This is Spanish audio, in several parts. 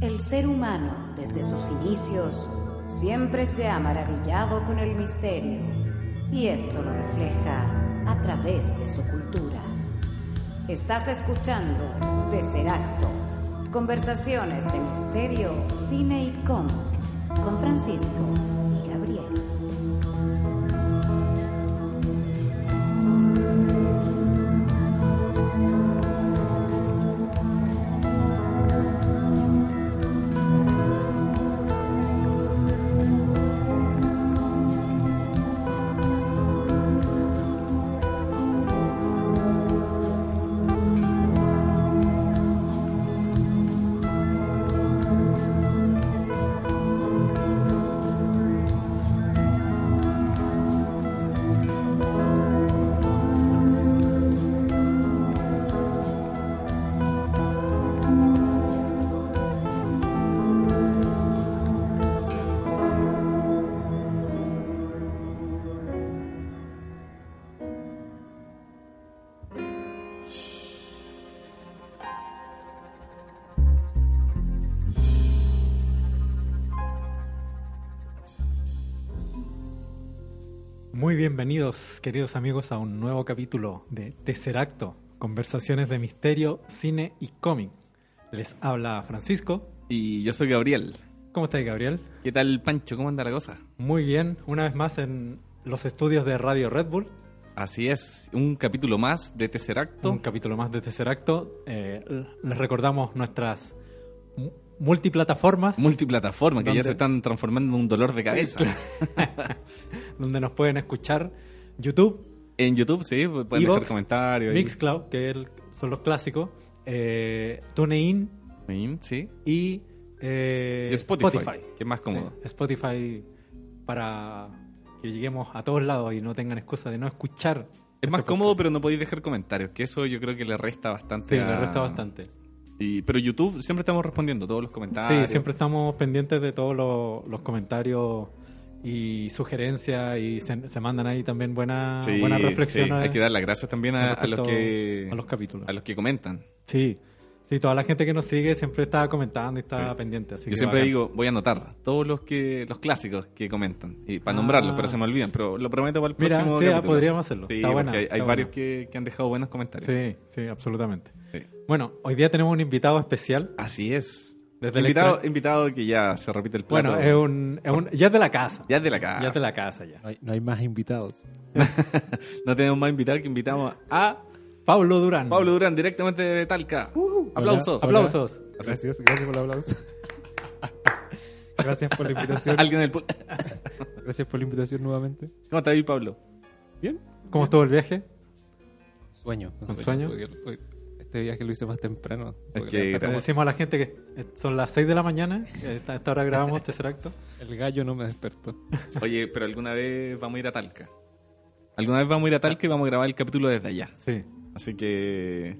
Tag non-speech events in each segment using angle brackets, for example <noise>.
El ser humano, desde sus inicios, siempre se ha maravillado con el misterio, y esto lo refleja a través de su cultura. Estás escuchando Tesseracto, conversaciones de misterio, cine y cómic, con Francisco bienvenidos, queridos amigos, a un nuevo capítulo de Tercer Acto, conversaciones de misterio, cine y cómic. Les habla Francisco. Y yo soy Gabriel. ¿Cómo estás, Gabriel? ¿Qué tal, Pancho? ¿Cómo anda la cosa? Muy bien, una vez más en los estudios de Radio Red Bull. Así es, un capítulo más de Tercer Acto. Un capítulo más de Tercer Acto. Eh, les recordamos nuestras mu- multiplataformas Multiplataforma, que ya se están transformando en un dolor de cabeza. <laughs> donde nos pueden escuchar. YouTube, en YouTube, sí, pueden Evox, dejar comentarios. Mixcloud, que el- son los clásicos, eh, TuneIn Sí, sí. y, eh, Y Spotify, que es más cómodo. Sí, Spotify para que lleguemos a todos lados y no tengan excusa de no escuchar. Es más este cómodo, pero no podéis dejar comentarios, que eso yo creo que le resta bastante. Sí, a- le resta bastante. Y, pero YouTube siempre estamos respondiendo todos los comentarios. Sí, siempre estamos pendientes de todos los, los comentarios y sugerencias y se, se mandan ahí también buenas, Sí, buenas sí, reflexiones. Hay que dar las gracias también a, a los que a los capítulos. a los que comentan. Sí, sí, toda la gente que nos sigue siempre está comentando y está Sí. pendiente. Así Yo que siempre bacán. digo, voy a anotar todos los que los clásicos que comentan y para Ah. nombrarlos, pero se me olvidan, pero lo prometo para el Mira, próximo sí, ah, capítulo. podríamos hacerlo. Sí, Está buena, hay, está hay buena. varios que, que han dejado buenos comentarios. Sí, sí, absolutamente. Sí. Bueno, hoy día tenemos un invitado especial. Así es. Desde el invitado, que ya se repite el plato. Bueno, es un, es un- ya es de la casa. Ya es de la casa. Ya es de la casa ya. No hay, no hay más invitados. <laughs> No tenemos más invitados que invitamos a Pablo Durán. Pablo Durán, directamente de Talca. Aplausos. Hola. Aplausos. Gracias, gracias por el aplauso. <laughs> gracias por la invitación. Alguien del <laughs> Gracias por la invitación nuevamente. ¿Cómo está ahí, Pablo? Bien. ¿Cómo estuvo el viaje? Sueño. ¿Un sueño? Hoy- Este viaje lo hice más temprano. Es que- levantarme Le como- decimos a la gente que eh, son las 6 de la mañana. esta- A esta hora grabamos tercer acto. El gallo no me despertó. <laughs> Oye, pero alguna vez vamos a ir a Talca. Alguna vez vamos a ir a Talca y vamos a grabar el capítulo desde allá. Sí. Así que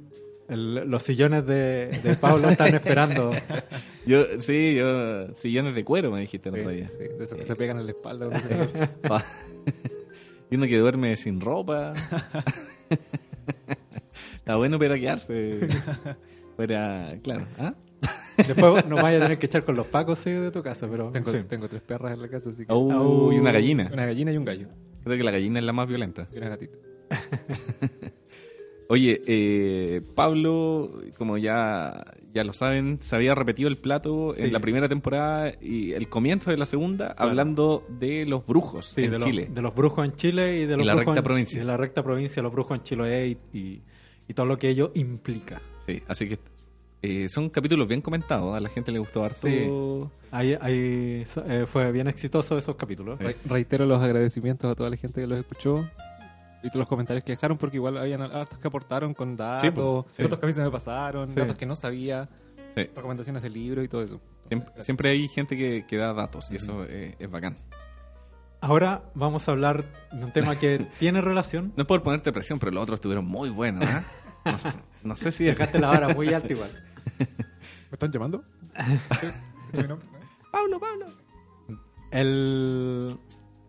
El- los sillones de, de Pablo están esperando. <laughs> Yo, sí, yo, sillones de cuero me dijiste el otro Sí, día. sí, de esos que se pegan en la espalda. <laughs> y uno que duerme sin ropa. Está bueno para quedarse. <laughs> Para, claro. ¿ah? Después nos <laughs> vaya a tener que echar con los pacos sí, de tu casa, pero. tengo, sí. tengo tres perras en la casa, así que. Oh, y una gallina. Una gallina y un gallo. Creo que la gallina es la más violenta. Y una gatita. <laughs> Oye, eh, Pablo, como ya, ya lo saben, se había repetido el plato Sí. en la primera temporada y el comienzo de la segunda, hablando de los brujos Sí, en de, Chile. Los, de los brujos en Chile y de los la brujos recta en- provincia. y de la recta provincia, los brujos en Chiloé y, y, y todo lo que ello implica. Sí, así que eh, son capítulos bien comentados, a la gente le gustó harto. Sí. Ahí, ahí eh, fue bien exitoso esos capítulos. Sí. Re- reitero los agradecimientos a toda la gente que los escuchó. Y todos los comentarios que dejaron, porque igual habían hartos que aportaron con datos, Sí, pues, sí. datos que a mí se me pasaron, Sí. datos que no sabía, Sí. recomendaciones de libros y todo eso. Siempre, siempre hay gente que, que da datos y eso eh, es bacán. Ahora vamos a hablar de un tema que <laughs> tiene relación. No es por ponerte presión, pero los otros estuvieron muy buenos, ¿ah? No, sé- no sé si <laughs> Dejaste la vara muy alta igual. <laughs> ¿Me están llamando? Pablo, Pablo. El...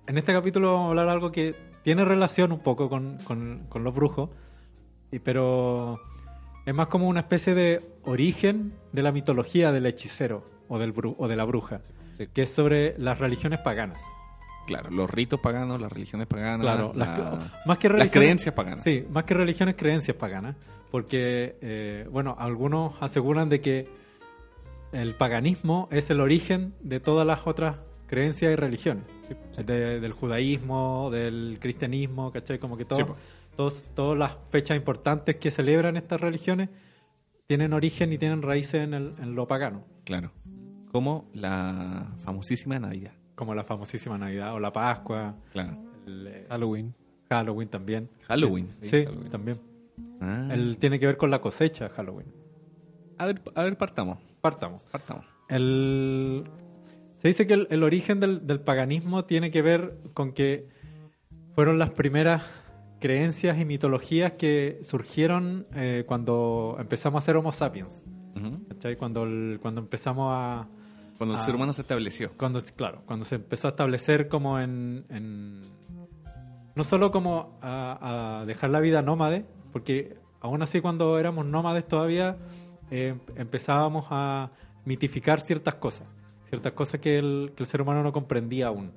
En este capítulo vamos a hablar de algo que tiene relación un poco con, con- con los brujos, y, pero es más como una especie de origen de la mitología del hechicero. o, del bru- o de la bruja, Sí. que es sobre las religiones paganas. Claro, los ritos paganos, las religiones paganas, Claro, la- las, más que las creencias paganas. Sí, más que religiones, creencias paganas. Porque, eh, bueno, algunos aseguran de que el paganismo es el origen de todas las otras creencias y religiones. De- del judaísmo, del cristianismo, ¿cachai? Como que todo- Sí, todos, todas las fechas importantes que celebran estas religiones tienen origen y tienen raíces en, el- en lo pagano. Claro. Como la famosísima Navidad. Como la famosísima Navidad o la Pascua, Claro. el, eh, Halloween. Halloween también. Halloween. Sí, Halloween. también. Ah. El, tiene que ver con la cosecha, Halloween. A ver, a ver, partamos. Partamos. Partamos. El, se dice que el, el origen del, del paganismo tiene que ver con que fueron las primeras creencias y mitologías que surgieron eh, cuando empezamos a ser Homo sapiens. ¿cachai? Cuando, el- cuando empezamos a... Cuando el Ah. ser humano se estableció. Cuando, claro, cuando se empezó a establecer como en... en- no solo como a, a dejar la vida nómade, porque aún así cuando éramos nómades todavía eh, empezábamos a mitificar ciertas cosas, ciertas cosas que el, que el ser humano no comprendía aún,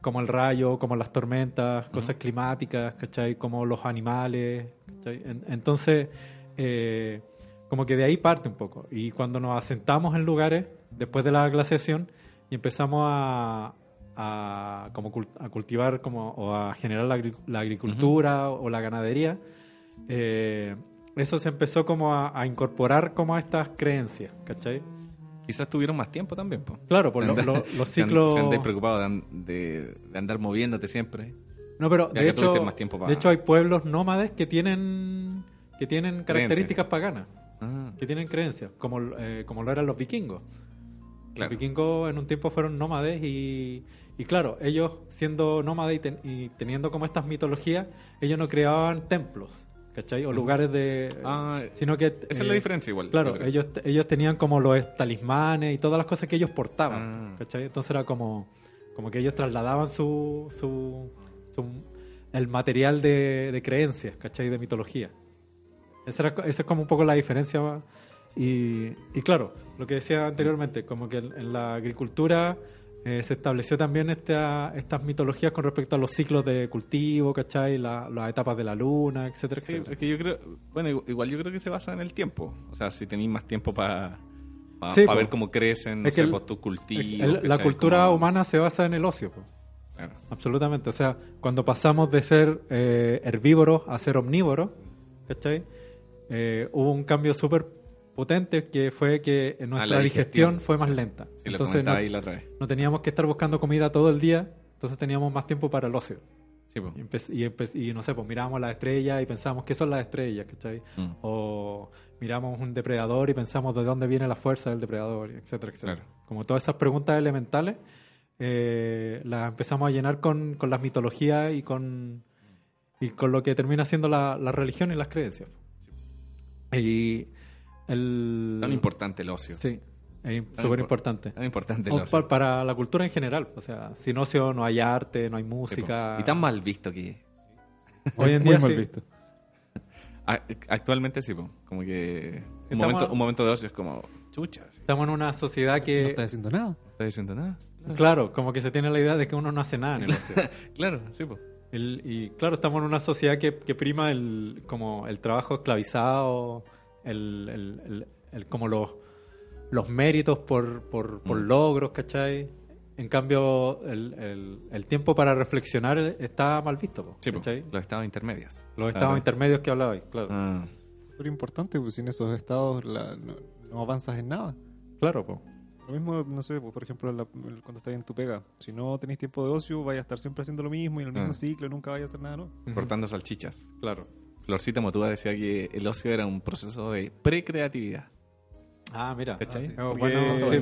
como el rayo, como las tormentas, cosas climáticas, ¿cachai? Como los animales, ¿cachai? En- entonces, eh, como que de ahí parte un poco. Y cuando nos asentamos en lugares, después de la glaciación, y empezamos a, a, como cul- a cultivar como, o a generar la, agri- la agricultura o la ganadería, eh, eso se empezó como a, a incorporar como a estas creencias, ¿cachai? Quizás tuvieron más tiempo también. po. Claro, por lo- los ciclos... Se andáis preocupados de, de- de andar moviéndote siempre. No, pero Ya de que tuviste hecho, más tiempo para- de hecho hay pueblos nómades que tienen que tienen características paganas, Ah, que tienen creencias, como, eh, como lo eran los vikingos. Claro. Los vikingos en un tiempo fueron nómades y, y claro, ellos siendo nómades y, ten- y teniendo como estas mitologías, ellos no creaban templos, ¿cachai? O lugares de... Ah, sino que... Esa es eh, la diferencia igual. Claro, ellos, ellos tenían como los talismanes y todas las cosas que ellos portaban, Ah. ¿cachai? Entonces era como, como que ellos trasladaban su, su, su- el material de, de creencias, ¿cachai? De mitología. Esa, era, esa es como un poco la diferencia. Y, y claro, lo que decía anteriormente, como que en en la agricultura eh, se estableció también esta, estas mitologías con respecto a los ciclos de cultivo, ¿cachai? La- las etapas de la luna, etcétera, Sí, etcétera. es que yo creo, bueno, igu- igual yo creo que se basa en el tiempo. O sea, si tenéis más tiempo para Sí, po. ver cómo crecen, no Es que sé, el- pues, tus cultivos. La cultura Como- humana se basa en el ocio. po. Claro. Absolutamente. O sea, cuando pasamos de ser eh, herbívoros a ser omnívoros, ¿cachai? Eh, hubo un cambio súper potente que fue que nuestra la digestión, digestión, fue más lenta. Sí, Entonces no, ahí la otra vez. no teníamos que estar buscando comida todo el día, entonces teníamos más tiempo para el ocio. Sí, pues. Y, y, y no sé, pues mirábamos las estrellas y pensábamos qué son las estrellas, ¿cachai? Mm. O miramos un depredador y pensamos de dónde viene la fuerza del depredador, etcétera, etcétera. Claro. Como todas esas preguntas elementales, eh, las empezamos a llenar con, con las mitologías y con, y con lo que termina siendo la, la religión y las creencias. Y el... Tan importante el ocio. Sí, es súper impor- importante. Tan importante el O ocio. pa- para la cultura en general. O sea, sin ocio no hay arte, no hay música. po. Y tan mal visto que Hoy en <laughs> Muy día mal sí. visto. a- actualmente sí, po. como que un momento, un momento de ocio es como chucha, sí. Estamos en una sociedad No que, haciendo nada. no estás diciendo nada. claro, como que se tiene la idea de que uno no hace nada en el ocio. <laughs> Claro, sí, pues. El- y claro, estamos en una sociedad que, que prima el, como el trabajo esclavizado, el, el- el- el- como los, los méritos por, por, por Mm. logros, ¿cachai? En cambio, el, el- el tiempo para reflexionar está mal visto, po, Sí. Los estados intermedios. Los estados Claro. intermedios que hablabais, claro. Ah, Súper importante, pues sin esos estados la- no, no avanzas en nada. Claro, po. Lo mismo, no sé, pues, por ejemplo, la- cuando estás en tu pega. Si no tenéis tiempo de ocio, vais a estar siempre haciendo lo mismo y en el mismo Ah. ciclo, nunca vais a hacer nada, ¿no? cortando salchichas. Claro. Florcita Motúa decía que el ocio era un proceso de precreatividad. Ah, mira. ¿Cachai? Ah, sí. Oh, Porque, bueno, sí,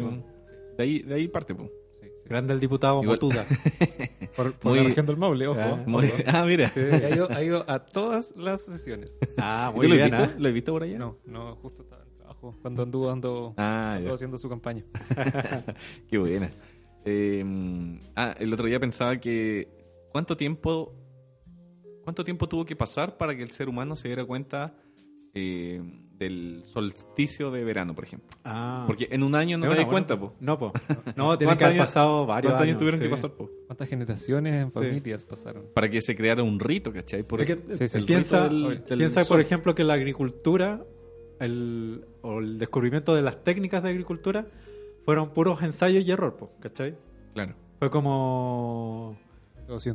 de, ahí, de ahí parte, pues. Sí, sí. Grande el diputado Igual- Motuda. <laughs> Por, por Muy- la región del Maule, ojo. Ah. Muy- ah, mira. Sí. Ha ido, ha ido a todas las sesiones. Ah, ¿Tú muy lo bien, has visto? ¿ah? ¿Lo has visto por allá? No, no, justo estaba en trabajo. Cuando anduvo Ah, ya. haciendo su campaña. <laughs> Qué buena. Eh, ah, el otro día pensaba que cuánto tiempo cuánto tiempo tuvo que pasar para que el ser humano se diera cuenta eh, del solsticio de verano, por ejemplo. Ah. Porque en un año no te das buena- cuenta, po. No, po. <laughs> No, tiene ¿Cuántos que haber años- pasado varios ¿Cuántos años años. tuvieron que pasar, po? ¿Cuántas generaciones en Sí. familias pasaron? Para que se creara un rito, ¿cachai? Por Es que, Sí, sí. el piensa, rito del- del piensa por ejemplo, que la agricultura el, o el descubrimiento de las técnicas de agricultura fueron puros ensayos y error, po, ¿cachai? Claro. Fue como.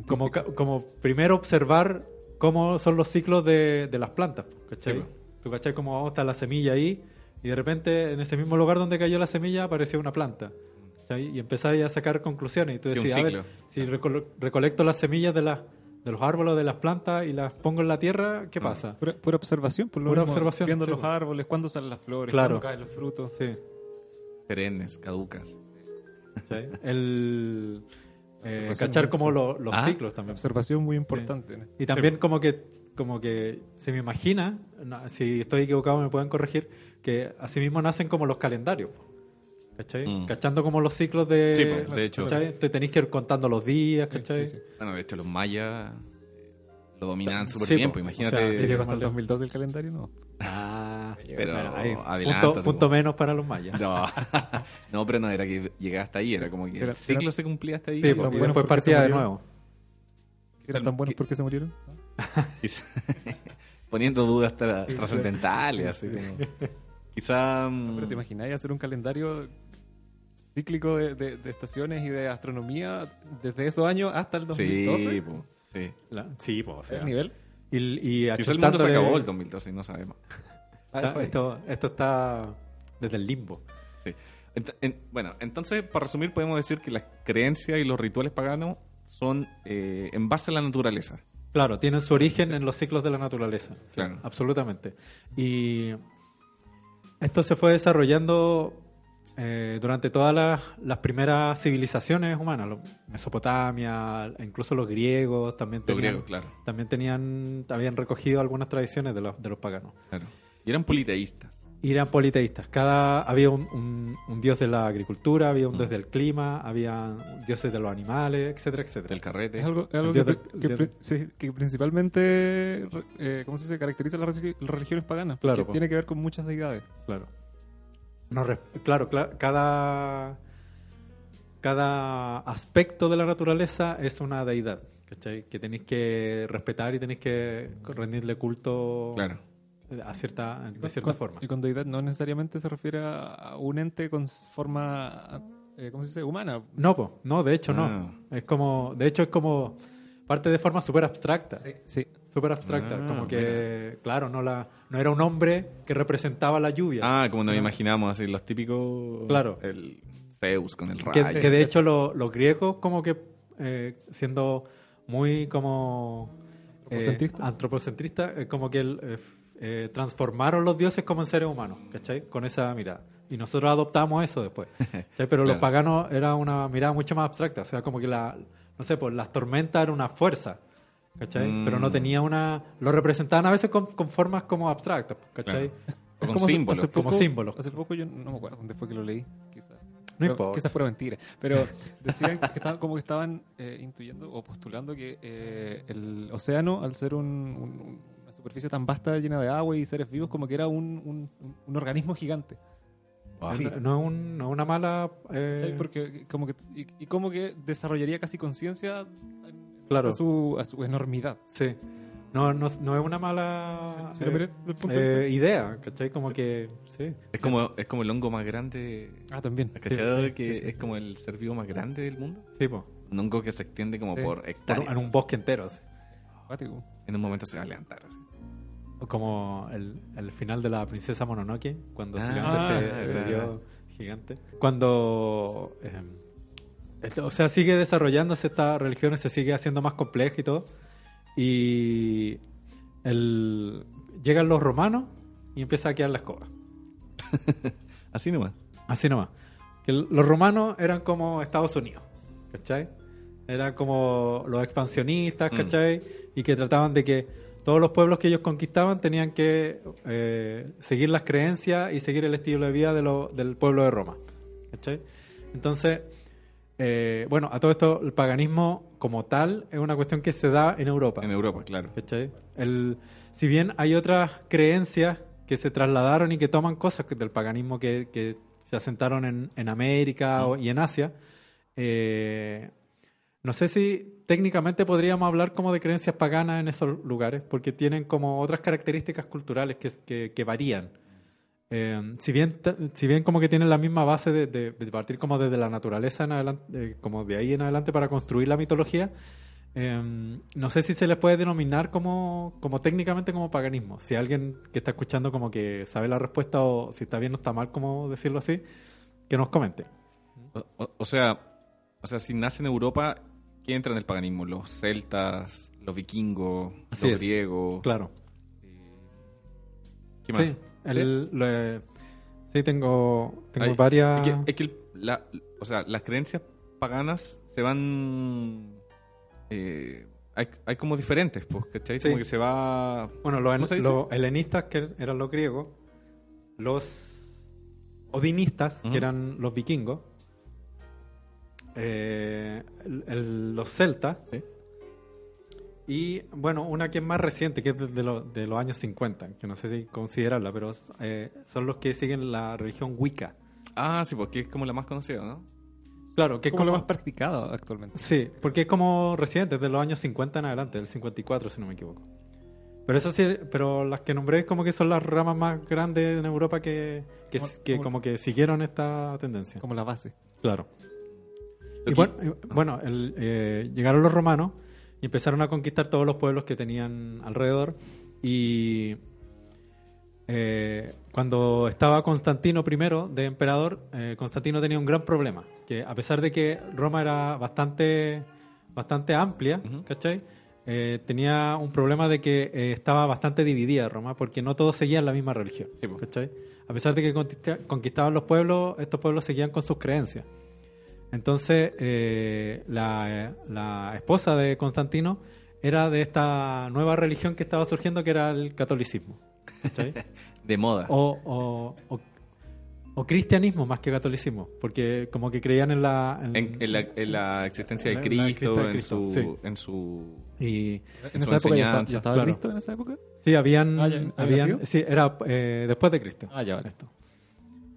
Como, ca- como primero observar cómo son los ciclos de, de las plantas, ¿cachai? Sí. Tú, ¿cachai? Cómo está la semilla ahí y de repente en ese mismo lugar donde cayó la semilla apareció una planta. ¿cachai? Y empezar a sacar conclusiones. Y tú decías, a ver, si recolo- recolecto las semillas de, las de los árboles, de las plantas y las pongo en la tierra, ¿qué Ah. pasa? Pura, pura observación, por lo Pura mismo, observación, Viendo sí, los árboles, cuándo salen las flores, Claro. cuándo caen los frutos. Sí. Perennes, caducas. ¿cachai? El eh, cachar como lo- los Ah. ciclos también. Observación muy importante. ¿no? Y también como que como que se me imagina, no, si estoy equivocado me pueden corregir, que asimismo nacen como los calendarios. ¿Cachai? Mm. Cachando como los ciclos de... Sí, po, de hecho. ¿cachai? Te tenéis que ir contando los días, ¿cachai? Sí, sí. Bueno, de hecho, los mayas lo dominaban súper Sí, bien, pues O imagínate. sea, ¿Sí sí, llegó como hasta el el- 2002 del calendario? No. Ah, Pero ahí, adelántate, punto, menos para los mayas. No. <laughs> no, pero no era que llegaba hasta ahí, era como que el ciclo se cumplía hasta ahí. Sí, buenos después partía de nuevo. ¿Eran tan buenos que- porque se murieron? <laughs> <laughs> Poniendo dudas tra- trascendentales, así como. Quizá. mm, Pero te imagináis hacer un calendario cíclico de, de- de estaciones y de astronomía desde esos años hasta el 2012? Sí, po, sí. La- sí, po, o sea, ¿El nivel? Y, y Quizá el mundo se acabó el 2012 y no sabemos. Está- esto, esto está desde el limbo. Sí. Ent- en- bueno, entonces, para resumir, podemos decir que las creencias y los rituales paganos son eh, en base a la naturaleza. Claro, tienen su origen en los ciclos de la naturaleza. Sí, Claro. Absolutamente. Y esto se fue desarrollando eh, durante todas las, las primeras civilizaciones humanas, lo- Mesopotamia, incluso los griegos también Los tenían, griegos, claro. también tenían, habían recogido algunas tradiciones de los, de los paganos. claro. Y eran politeístas. Y eran politeístas. Cada había un, un- un dios de la agricultura, había un Mm. dios del clima, había dioses de los animales, etcétera, etcétera. Del carrete. Es algo, es algo El que, dios del- que el pri- dios- sí, que principalmente, eh, ¿cómo se dice? Caracteriza las, religi- las religiones paganas. Claro, que tiene que ver con muchas deidades. Claro. No, claro, cla- cada, cada aspecto de la naturaleza es una deidad, ¿cachai? Que tenéis que respetar y tenéis que rendirle culto Claro. a cierta, de cierta Con- forma. Y con deidad no necesariamente se refiere a un ente con forma, eh, ¿cómo se dice? Humana. No, po, no, de hecho Ah. no. Es como, de hecho es como parte de forma súper abstracta. Sí. Súper abstracta, Ah, como que, claro, no la no era un hombre que representaba la lluvia. Ah, como nos No. imaginamos, así, los típicos. Claro. El Zeus con el rayo. que de hecho lo- los griegos como que eh, siendo muy como eh, Antropocentristas. antropocentristas, eh, como que el, eh, eh, transformaron los dioses como en seres humanos, ¿cachai? Con esa mirada. Y nosotros adoptamos eso después. <laughs> ¿cachai? Pero los paganos era una mirada mucho más abstracta, o sea, como que la, no sé, pues las tormentas eran una fuerza. ¿Cachai? Mm. Pero no tenía una... Lo representaban a veces con, con formas como abstractas, ¿cachai? Claro. O con como símbolos. hace Como poco- símbolos. Hace poco yo no me acuerdo dónde fue que lo leí, quizás. No Pero importa. Quizás fuera mentira. Pero <laughs> decían que estaban, como que estaban eh, intuyendo o postulando que eh, el océano, al ser un- un- una superficie tan vasta, llena de agua y seres vivos, como que era un, un- un organismo gigante. No, no es un- no una mala... eh. Porque como que, y, y como que desarrollaría casi conciencia en- Claro. a, su, a su enormidad. Sí. No, no, no es una mala lo eh, eh, idea, ¿cachai? Como que, sí. Es como, es como el hongo más grande. Ah, también. ¿Cachado? Sí, sí, que sí, sí, es como el ser vivo más grande del mundo. Sí, po. Un hongo que se extiende como Sí. por hectáreas. en un bosque entero. así. En un momento se va a levantar. así. O Como el, el final de la princesa Mononoke, cuando se Ah, levanta este, sí, este sí. dios gigante. Cuando. eh, o sea, sigue desarrollándose esta religión, se sigue haciendo más compleja y todo. Y. El, llegan los romanos y empieza a quedar la escoba. <laughs> Así nomás. Así nomás. Que los romanos eran como Estados Unidos, ¿cachai? Eran como los expansionistas, Mm. ¿cachai? Y que trataban de que todos los pueblos que ellos conquistaban tenían que eh, seguir las creencias y seguir el estilo de vida de lo- del pueblo de Roma, ¿cachai? Entonces, eh, bueno, a todo esto, el paganismo como tal es una cuestión que se da en Europa. En Europa, claro. El, si bien hay otras creencias que se trasladaron y que toman cosas del paganismo que, que se asentaron en, en América o- y en Asia. Eh, no sé si técnicamente podríamos hablar como de creencias paganas en esos lugares, porque tienen como otras características culturales que, que- que varían. Eh, si bien si bien como que tienen la misma base de, de- de partir como desde la naturaleza en adelante, eh, como de ahí en adelante para construir la mitología, eh, no sé si se les puede denominar como, como técnicamente como paganismo. Si alguien que está escuchando como que sabe la respuesta o si está bien o está mal, como decirlo así, que nos comente. O, o- o sea, o sea, si nace en Europa, ¿qué entra en el paganismo? Los celtas, los vikingos, Así los es. griegos. Claro. ¿Qué más? Sí, el- sí, tengo, tengo varias... Es que, es que el- la- o sea, las creencias paganas se van... eh, hay, hay como diferentes, pues, ¿cachai? Sí. Como que se va... Bueno, los, helenistas, que eran los griegos, los odinistas, que eran los vikingos, eh, el- el- los celtas, Sí. Y bueno, una que es más reciente, que es de, lo- de los años 50, que no sé si considerarla, pero eh, son los que siguen la religión Wicca. Ah, sí, porque es como la más conocida, ¿no? Claro, que es como como... lo más practicado actualmente. Sí, porque es como reciente, desde los años 50 en adelante, del 54 si no me equivoco. Pero eso sí, pero las que nombré como que son las ramas más grandes en Europa que, que, Como- que como- como que siguieron esta tendencia. Como la base. Claro. Y bueno, bueno, el, eh, llegaron los romanos y empezaron a conquistar todos los pueblos que tenían alrededor. Y eh, cuando estaba Constantino I de emperador, eh, Constantino tenía un gran problema. Que a pesar de que Roma era bastante, bastante amplia. ¿cachai? Eh, tenía un problema de que estaba bastante dividida Roma porque no todos seguían la misma religión. Sí. ¿cachai? A pesar de que conquista- conquistaban los pueblos, estos pueblos seguían con sus creencias. Entonces, eh, la, la esposa de Constantino era de esta nueva religión que estaba surgiendo, que era el catolicismo. <laughs> De moda. o, o, o- o cristianismo más que catolicismo, porque como que creían en la... en- En, en la, en la existencia de Cristo, en, su, sí. en su... y En su esa época ya estaba, enseñanza, ya estaba claro. Cristo en esa época. sí, habían... Ah, ya, ¿había habían sí, era eh, después de Cristo. Ah, ya, vale. esto.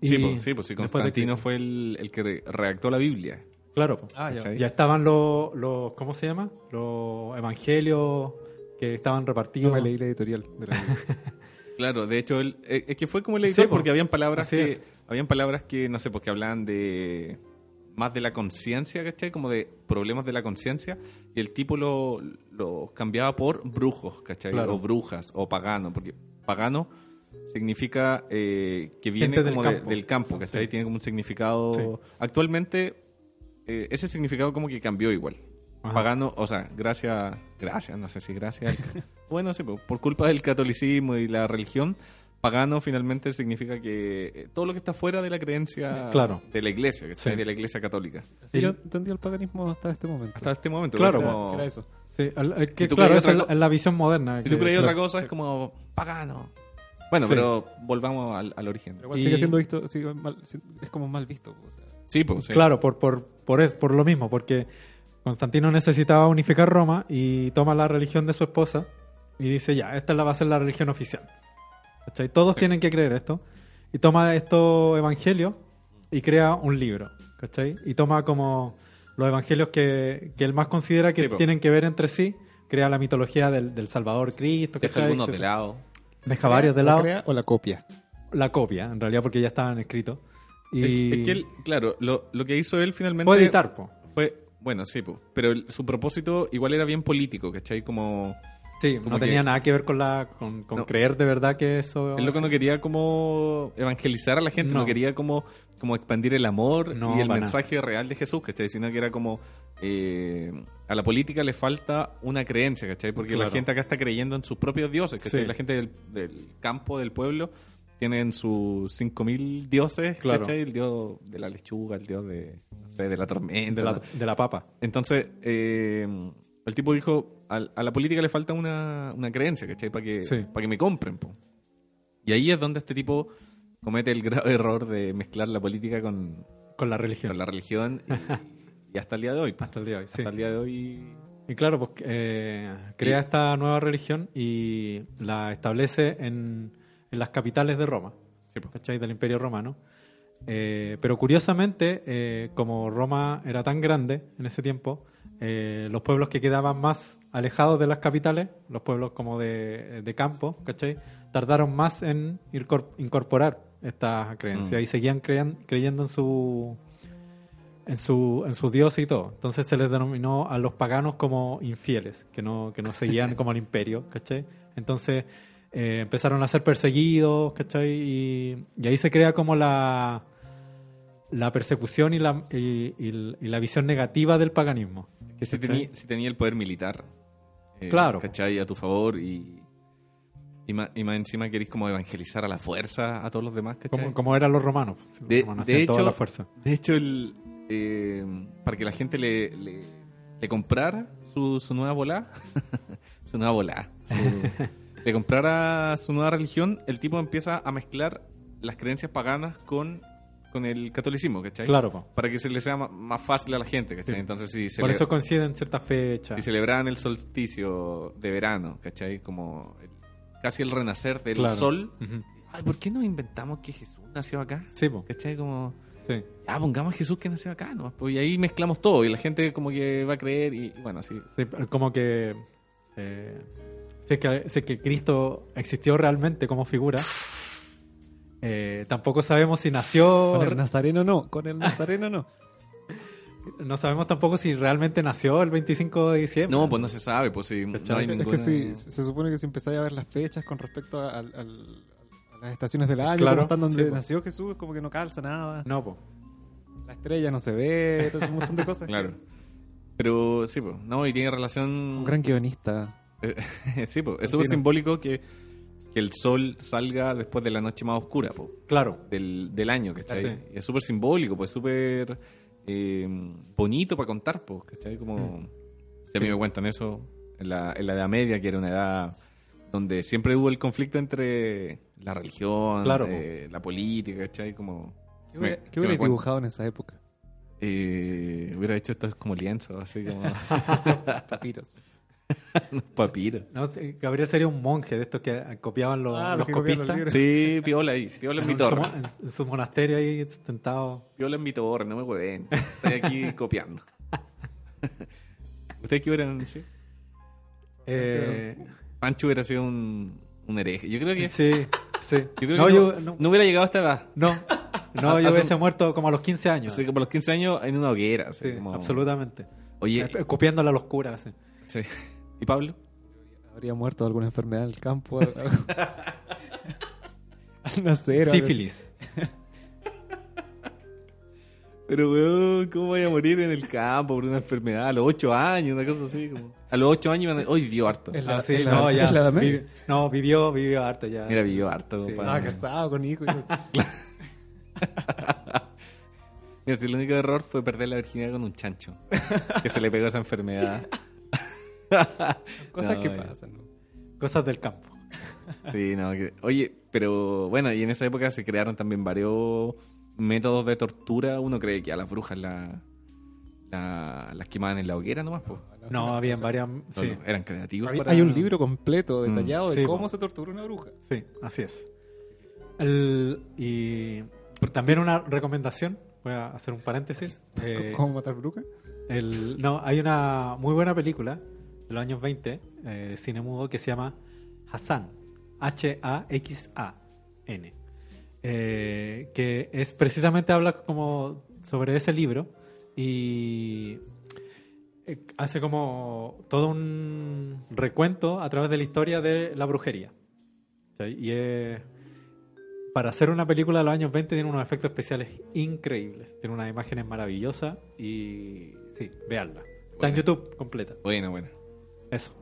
Sí, pues, sí, pues sí, de Constantino Cristo. fue el, el que re- redactó la Biblia. Claro, pues. Ah, ya. estaban los, los... ¿Cómo se llama? Los evangelios que estaban repartidos. me leí la editorial de la. <laughs> Claro, de hecho, él- eh, es que fue como el editor po. porque habían palabras que, es. habían palabras que, no sé, porque hablaban de más de la conciencia, ¿cachai? Como de problemas de la conciencia, y el tipo lo, lo cambiaba por brujos, ¿cachai? Claro. O brujas, o pagano, porque pagano significa eh, que viene Gente del como de- del campo, ¿cachai? Sí. Tiene como un significado... Sí. Actualmente, eh, ese significado como que cambió igual. Ajá. Pagano, o sea, gracias, gracias, no sé si gracias. <laughs> bueno, sí, por por culpa del catolicismo y la religión, pagano finalmente significa que eh, todo lo que está fuera de la creencia Claro. de la iglesia, ¿cachai? Sí. de la iglesia católica. El- yo entendí el paganismo hasta este momento. Hasta este momento. Claro, Era- como- era eso. Sí, el- el que, Si tú claro, crees esa otra es la, visión moderna. Si que- tú crees otra cosa, es como pagano. Bueno, Sí. pero volvamos al, al origen. Pero igual Y- sigue siendo visto, sigue mal- es como mal visto. o sea. Sí, pues, sí. Claro, por, por, por, es- por lo mismo, porque Constantino necesitaba unificar Roma y toma la religión de su esposa y dice, ya, esta es la va a ser la religión oficial. ¿Cachai? Todos tienen que creer esto. Y toma estos evangelios y crea un libro. ¿Cachai? Y toma como los evangelios que, que él más considera que Sí, tienen que ver entre sí. Crea la mitología del, del Salvador Cristo. Deja algunos de lado. Deja varios de ¿La lado. crea o la copia? La copia, en realidad, porque ya estaban escritos. Y Es, es que él, claro, lo, lo que hizo él finalmente... fue editar, po. Fue, bueno, sí, po, pero el- su propósito igual era bien político, ¿cachai? Como... Sí, Como no que- tenía nada que ver con la con, con No. creer de verdad que eso. Él lo que no quería como evangelizar a la gente, no, No. quería como, como expandir el amor No, y el mensaje real de Jesús, ¿cachai? Sino que era como eh, a la política le falta una creencia, ¿cachai? Porque la gente acá está creyendo en sus propios dioses, ¿cachai? Sí. La gente del, del campo, del pueblo, tienen sus 5.000 dioses, Claro. ¿cachai? El dios de la lechuga, el dios de, no sé, de la tormenta. de la, de la papa. Entonces, eh, el tipo dijo, a, la política le falta una, una creencia, ¿cachai? Para que, Sí. para que me compren, po. Y ahí es donde este tipo comete el <laughs> grave error de mezclar la política con, Con la religión. con la religión y, <laughs> y hasta el día de hoy. Hasta el día de hoy, sí. Hasta el día de hoy... Y claro, pues eh, crea esta nueva religión y la establece en, en las capitales de Roma, Sí. ¿cachai? Del Imperio Romano. Eh, pero curiosamente, eh, como Roma era tan grande en ese tiempo, eh, los pueblos que quedaban más alejados de las capitales, los pueblos como de, de campo, ¿cachai? Tardaron más en incorporar esta creencia Mm. y seguían crean- creyendo en su en su en su dios y todo. Entonces se les denominó a los paganos como infieles, que no que no seguían <laughs> como al imperio, ¿cachai? Entonces eh, empezaron a ser perseguidos, ¿cachai? Y, y ahí se crea como la la persecución y la, y, y- y la visión negativa del paganismo. Que si tenía, si tenía el poder militar. eh, Claro. ¿Cachai? A tu favor y. Y más, y más encima querís como evangelizar a la fuerza a todos los demás, ¿cachai? Como, como eran los romanos. Los De- romanos de hacían toda hecho- la fuerza. De hecho, el, eh, para que la gente le, le, le comprara su, su nueva volá, <laughs> su nueva volá, su- <laughs> le comprara su nueva religión, el tipo empieza a mezclar las creencias paganas con, con el catolicismo, ¿cachai? Claro, po. Para que se le sea más fácil a la gente, ¿cachai? Sí. Entonces, si, por eso coinciden ciertas fechas. si celebraban el solsticio de verano, ¿cachai? Como el- casi el renacer del Claro. sol. Ay, ¿por qué no inventamos que Jesús nació acá? Sí, po. ¿Cachai? Como Sí. ya pongamos a Jesús que nació acá, ¿no? Pues y ahí mezclamos todo y la gente como que va a creer y bueno, así. Sí, como que, eh, si, es que si es que Cristo existió realmente como figura, eh, tampoco sabemos si nació, Con el nazareno no, con el <laughs> nazareno no. no sabemos tampoco si realmente nació el 25 de diciembre. No, pues no se sabe, pues sí, no hay Es ninguna... que si, se supone que si empezáis a ver las fechas con respecto a, al- a las estaciones del año, Claro, están donde sí, po. nació Jesús, como que no calza nada. No, po. La estrella no se ve, todo ese montón de <laughs> cosas. Claro. Pero sí, pues, no, y tiene relación... Un gran guionista. <laughs> sí, pues, es súper simbólico que, que el sol salga después de la noche más oscura, pues. Claro. del, del año, ¿cachai? Sí. Y es súper simbólico, pues súper eh, bonito para contar, pues, ¿cachai? Como si a mí me cuentan eso en la, en la Edad Media, que era una edad donde siempre hubo el conflicto entre la religión, Claro. eh, la política, ¿cachai? Como... ¿Qué hubiera, qué hubiera dibujado en esa época? eh, hubiera hecho esto como lienzo, así como <laughs> Papiros. <laughs> papiro. No, sí, Gabriel sería un monje de estos que copiaban los, Ah, los los que copian los copistas. Sí, piola ahí, piola en mi en, su, torre. mo- en- su monasterio ahí sentado. Piola en mi torre, no me hueven. Estoy aquí <laughs> copiando. ¿Ustedes qué hubieran sí? Eh, Pancho hubiera sido un, un hereje. Yo creo que, sí, sí. yo creo no, que yo, no, no, no hubiera llegado a esta edad. no, no, <laughs> yo hubiese un- muerto como a los 15 años. Así que por los 15 años en una hoguera. así Sí, como- absolutamente. Oye, Eh, Copiándola a los curas. sí. ¿Y Pablo? Habría muerto de alguna enfermedad en el campo. algo- <laughs> Al nacer. Sífilis. Pero, weón, ¿cómo voy a morir en el campo por una enfermedad? A los 8 años, una cosa así. Como... A los 8 años, iban a- hoy vivió harto. Es la- Ah, sí, la- no, ya. es la Edad Media. Vivi- no, vivió, vivió harto ya. Mira, vivió harto. Sí. compadre. Ah, casado con hijos. <laughs> Mira, si el único error fue perder la virginidad con un chancho. que se le pegó esa enfermedad. <laughs> <laughs> Cosas No, que pasan. ¿no? Cosas del campo. Sí, no. que- Oye, pero bueno, y en esa época se crearon también varios métodos de tortura. Uno cree que a las brujas la, la- las quemaban en la hoguera nomás, pues. No, habían varias. Sí, Eran creativos. Hay, para- hay un libro completo, Mm. detallado, de cómo po. se tortura una bruja. sí, así es. El- y también una recomendación. Voy a hacer un paréntesis. <laughs> Eh, ¿Cómo matar brujas? El, no, hay una muy buena película de los años 20 eh, cine mudo que se llama Hassan. H-A-X-A-N. Eh, que es precisamente habla como sobre ese libro y eh, hace como todo un recuento a través de la historia de la brujería. Y es- para hacer una película de los años 20 tiene unos efectos especiales increíbles. Tiene unas imágenes maravillosas y sí, veanla. Está en. YouTube completa. Bueno, bueno. Eso.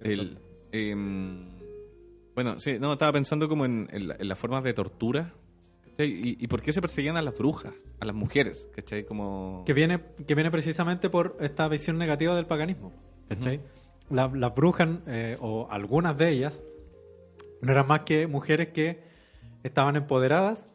El, em, bueno, sí, no, estaba pensando como en, en la- en las formas de tortura. ¿Y, y por qué se perseguían a las brujas? A las mujeres, ¿cachai? Como... Que viene, que viene precisamente por esta visión negativa del paganismo. ¿cachai? La- las brujas, eh, o algunas de ellas, no eran más que mujeres que estaban empoderadas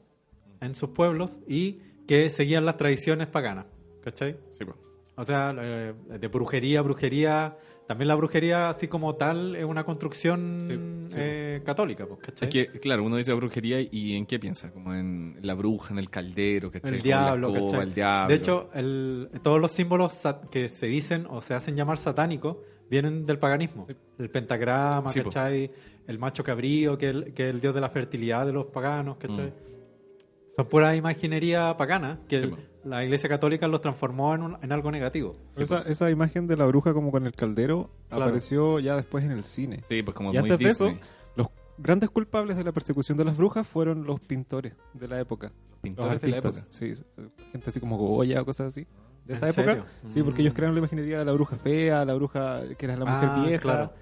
en sus pueblos y que seguían las tradiciones paganas. ¿Cachai? Sí, po. O sea, eh, de brujería, brujería, también la brujería, así como tal, es una construcción Sí, sí. eh, católica, pues, ¿cachai? Es que, claro, uno dice brujería y ¿en qué piensa? Como en la bruja, en el caldero, ¿cachai? el diablo, el diablo. De hecho, el- todos los símbolos que se dicen o se hacen llamar satánicos vienen del paganismo. El pentagrama. ¿cachai? El macho cabrío, que es el, que es el dios de la fertilidad de los paganos, ¿cachai? Son pura imaginería pagana que Mm. El-. La iglesia católica los transformó en, un- en algo negativo. esa, esa imagen de la bruja como con el caldero Claro. apareció ya después en el cine. sí, pues como y muy antes de eso, los grandes culpables de la persecución de las brujas fueron los pintores de la época. Los Pintores de la artistas. época. Sí, gente así como Goya o cosas así. De esa ¿En época. serio? Sí, porque Mm. ellos crearon la imaginería de la bruja fea, la bruja que era la mujer Ah, vieja. claro.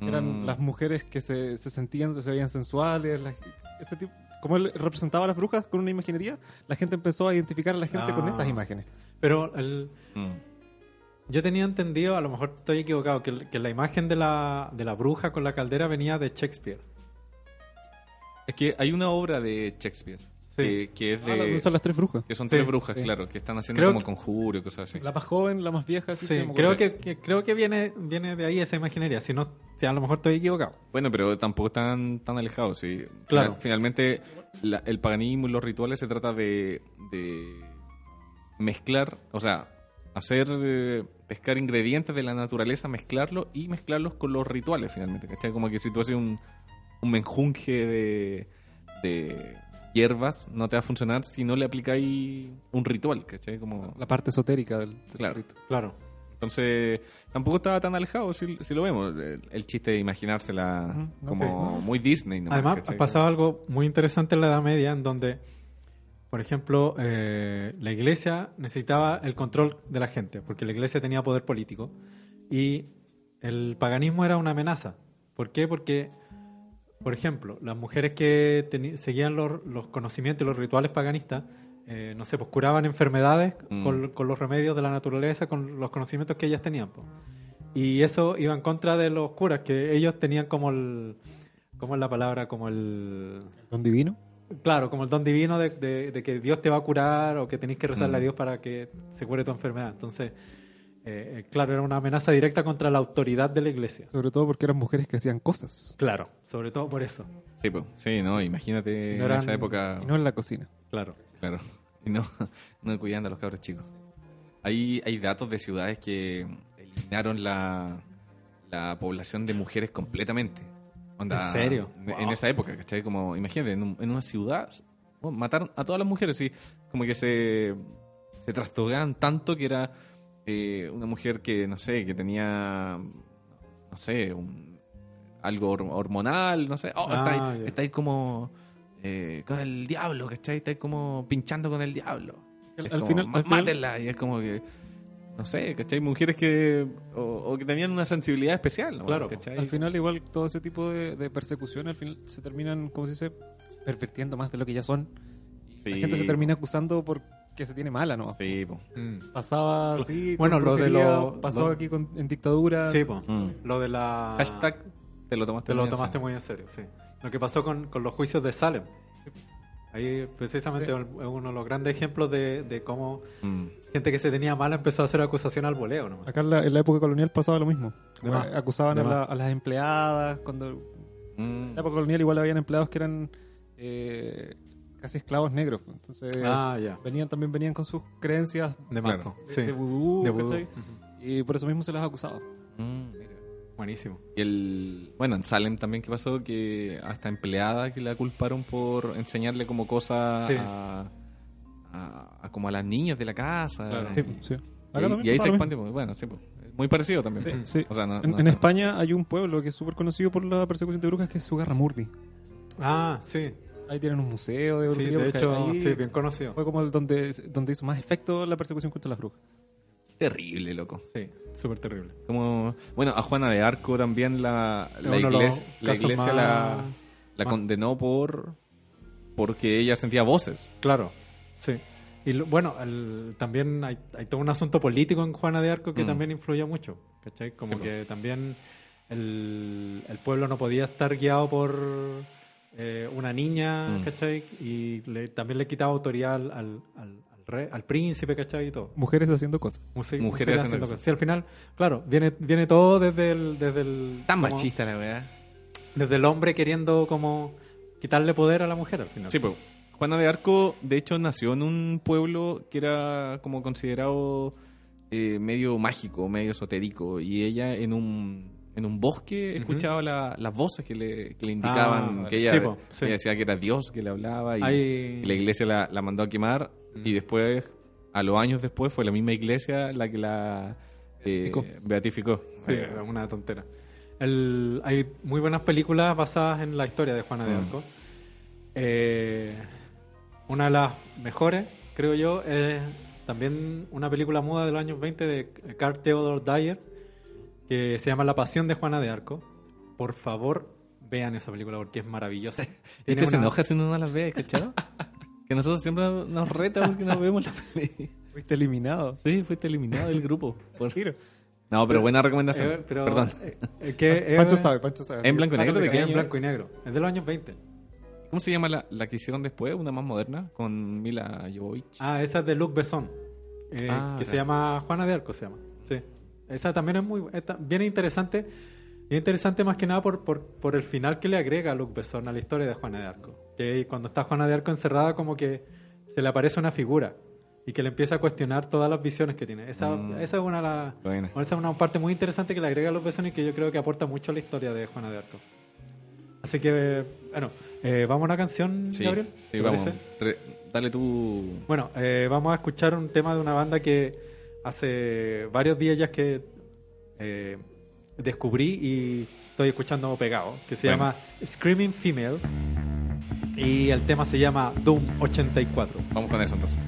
Eran Mm. las mujeres que se, se sentían, se veían sensuales. las- ese tipo, como él representaba a las brujas con una imaginería, la gente empezó a identificar a la gente con Ah. esas imágenes. Pero el, Mm. yo tenía entendido, a lo mejor estoy equivocado, que, que la imagen de la, de la bruja con la caldera venía de Shakespeare. Es que hay una obra de Shakespeare. Que, que es Ah, la- son las tres brujas. que son Sí, tres brujas, sí. claro, que están haciendo Creo como conjuro y cosas así. La más joven, la más vieja. así Sí, creo que, que- creo que viene, viene de ahí esa imaginería. Si no, si a lo mejor estoy equivocado. Bueno, pero tampoco están tan alejados, sí. Claro. Final- Finalmente, la- el paganismo y los rituales se trata de, de mezclar, o sea, hacer, eh, pescar ingredientes de la naturaleza, mezclarlos y mezclarlos con los rituales, finalmente. ¿Cachai? Como que si tú haces un, un menjunje de, de hierbas, no te va a funcionar si no le aplicáis un ritual, ¿cachai? Como, La parte esotérica del, del Claro. rito. Claro. entonces, tampoco estaba tan alejado si, si lo vemos. El, el chiste de imaginársela no como sé. muy Disney. nomás, Además, ¿cachai? ha pasado algo muy interesante en la Edad Media, en donde, por ejemplo, eh, la iglesia necesitaba el control de la gente, porque la iglesia tenía poder político, y el paganismo era una amenaza. ¿Por qué? Porque, por ejemplo, las mujeres que seguían los, los conocimientos y los rituales paganistas, eh, no sé, pues curaban enfermedades Mm. con, con los remedios de la naturaleza, con los conocimientos que ellas tenían. pues. Y eso iba en contra de los curas, que ellos tenían como el... ¿Cómo es la palabra? Como el... Don Divino. Claro, como el don divino de, de- de que Dios te va a curar o que tenéis que rezarle Mm. a Dios para que se cure tu enfermedad. Entonces, eh, eh, claro, era una amenaza directa contra la autoridad de la iglesia. Sobre todo porque eran mujeres que hacían cosas. Claro, sobre todo por eso. Sí, pues, sí, no, imagínate No en esa época, Y no en la cocina. Claro. claro, <laughs> y no, no cuidando a los cabros chicos. Hay, hay datos de ciudades que eliminaron la, la población de mujeres completamente. Onda, ¿En serio? En, Wow. en esa época, ¿cachai? Como, imagínate, en, un- en una ciudad bueno, mataron a todas las mujeres y como que se, se trastogaban tanto que era eh, una mujer que, no sé, que tenía, no sé, un, algo hor- hormonal, no sé. Oh, Ah, está, ahí, ya. está ahí como eh, con el diablo, ¿cachai? Está ahí como pinchando con el diablo. Al- como, final- "Ma- al final-. Y es como que, no sé, ¿cachai? Mujeres que, o, o que tenían una sensibilidad especial, ¿no? Claro. ¿cachai? Al final, igual, todo ese tipo de, de persecución, al final se terminan, como se dice, pervirtiendo más de lo que ya son. Sí. La gente se termina acusando porque se tiene mala, ¿no? Sí, po. Mm. Pasaba así. Bueno, lo de lo- Pasó lo- aquí con- en dictadura. Sí, po. Mm. Lo de la... Hashtag te lo tomaste Te lo muy en tomaste serio. muy en serio, sí. Lo que pasó con, con los juicios de Salem. Ahí precisamente Sí. es uno de los grandes ejemplos de, de cómo Mm. gente que se tenía mala empezó a hacer acusación al voleo. ¿no? Acá en la, en la época colonial pasaba lo mismo. Más. Acusaban a, la- a las empleadas. Cuando Mm. en la época colonial igual habían empleados que eran eh, casi esclavos negros. Entonces Ah, ya. venían también venían con sus creencias De Claro. De, Sí. de vudú. Y por eso mismo se las acusaba. Mm, mira. Buenísimo. Y el, bueno, en Salem también que pasó que hasta empleada que la culparon por enseñarle como cosas Sí. a, a- a como a las niñas de la casa. Claro. Y, Sí, sí. Acá y- ahí se pues, Bueno, sí, pues, muy parecido también. Sí. O sea, no- En, no en tan- España hay un pueblo que es súper conocido por la persecución de brujas que es Sugarramurdi. Ah, sí. Ahí tienen un museo de Sí, brujería. de porque hecho, ahí sí, bien conocido. Fue como el donde, donde hizo más efecto la persecución contra las brujas. Terrible, loco. Sí, súper terrible. Como, bueno, a Juana de Arco también la, la uno de iglesia, la, iglesia más- la, la más- condenó por porque ella sentía voces. Claro, sí. Y lo- bueno, el- también hay, hay todo un asunto político en Juana de Arco que Mm. también influyó mucho. ¿Cachai? Como Sí, que también el, el pueblo no podía estar guiado por eh, una niña, Mm. ¿cachai? Y le- también le quitaba autoridad al, al- rey, al príncipe, ¿cachai? Y todo. Mujeres haciendo cosas. Muse- Mujeres haciendo cosas. Sí, al final, claro, viene, viene todo desde el, desde el Tan como- machista la weá. desde el hombre queriendo como quitarle poder a la mujer al final. Sí, pues. Juana de Arco, de hecho, nació en un pueblo que era como considerado eh, medio mágico, medio esotérico. Y ella en un, en un bosque escuchaba la- las voces que le, que le indicaban Ah, que ella, sí, po, sí. ella decía que era Dios que le hablaba. Y, la iglesia la, la mandó a quemar. Y después, a los años después, fue la misma iglesia la que la eh, Beatificó. Sí, una tontera. El- hay muy buenas películas basadas en la historia de Juana de Mm. Arco. Eh, una de las mejores, creo yo, es también una película muda de los años 20 de Carl Theodor Dyer, que se llama La Pasión de Juana de Arco. Por favor, vean esa película porque es maravillosa. ¿Y <laughs> te se enoja si no las ve, cachado? <laughs> que nosotros siempre nos reta porque no vemos la peli. Fuiste eliminado. Sí, fuiste eliminado del grupo. Por- Tiro. No, pero buena recomendación. Eh, pero, Perdón. eh, que <laughs> Pancho sabe, Pancho sabe. En blanco y negro, ¿de en blanco y negro. Es de los años 20. ¿Cómo se llama la, la que hicieron después? Una más moderna, con Mila Jovovich. Ah, esa es de Luc Besson. eh, Ah, que se llama Juana de Arco, se llama. Sí. Esa también es muy esta- bien interesante. Y interesante más que nada por, por, por el final que le agrega Luc Besson a la historia de Juana de Arco. Que cuando está Juana de Arco encerrada, como que se le aparece una figura y que le empieza a cuestionar todas las visiones que tiene. Esa, Mm. esa es una, de las- Buena. esa es una parte muy interesante que le agrega Luc Besson y que yo creo que aporta mucho a la historia de Juana de Arco. Así que, bueno, eh, vamos a una canción, Sí, Gabriel. sí, ¿Te vamos. Re- dale tú. Bueno, eh, vamos a escuchar un tema de una banda que hace varios días ya que eh, descubrí y estoy escuchando pegado, que se Bueno. llama Screaming Females y el tema se llama Doom 84. Vamos con eso entonces.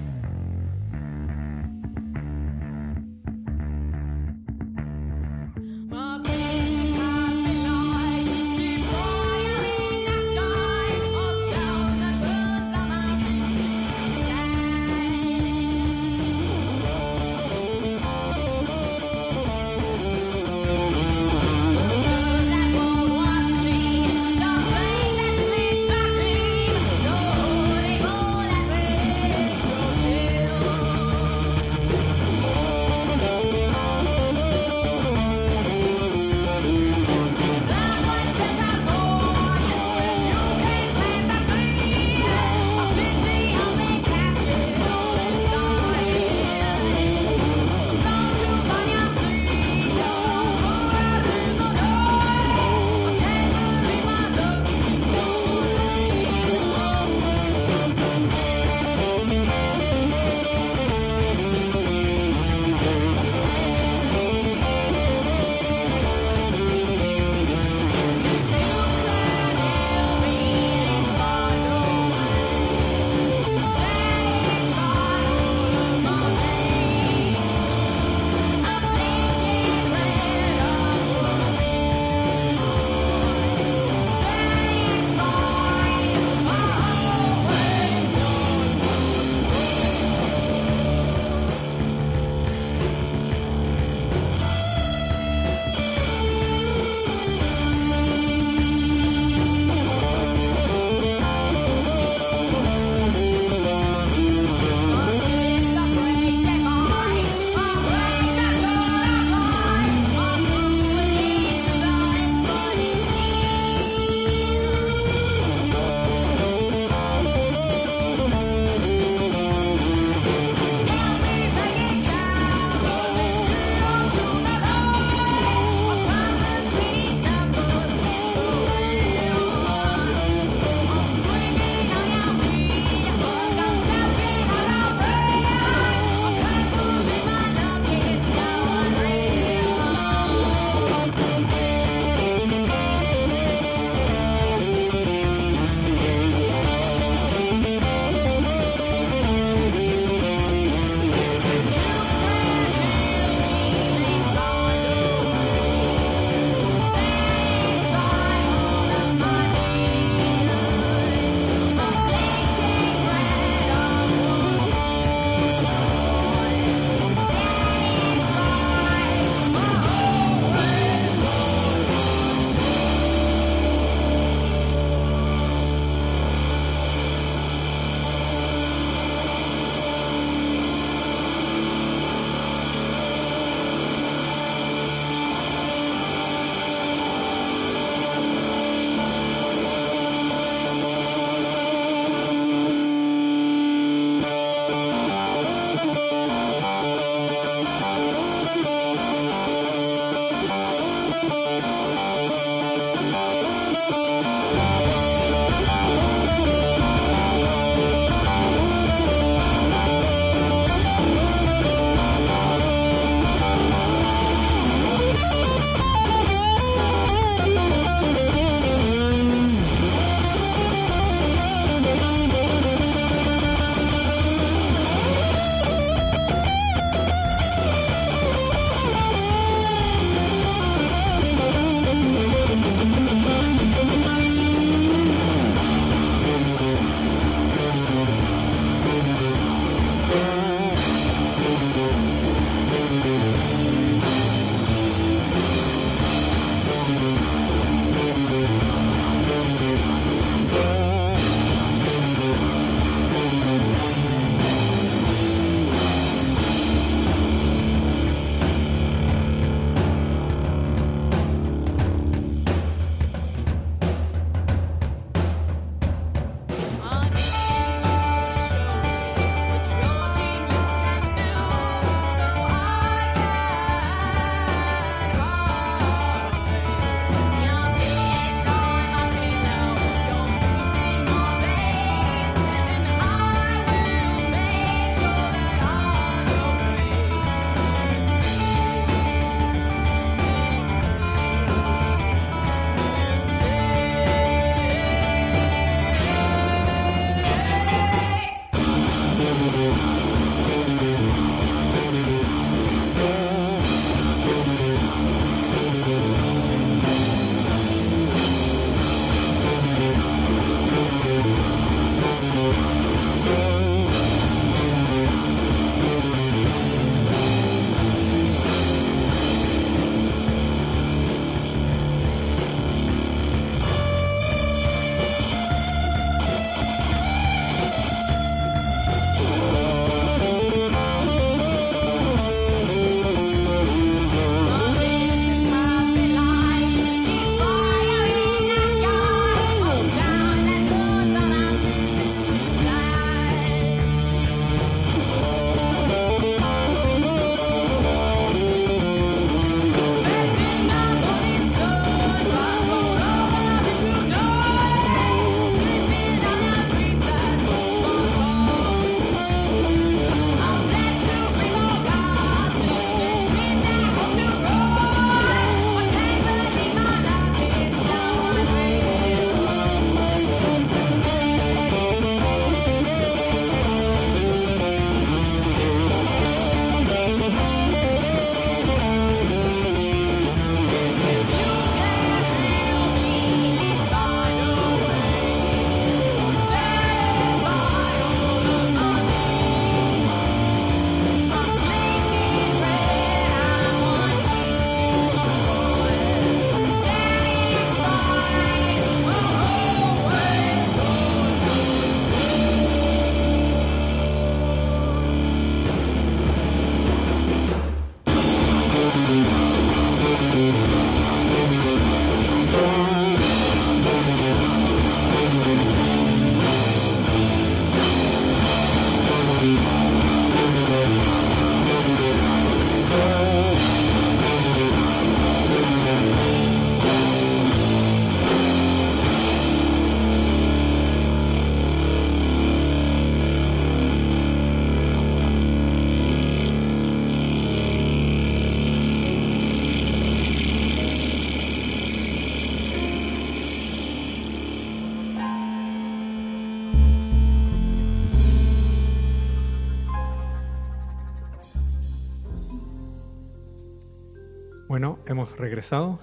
Hemos regresado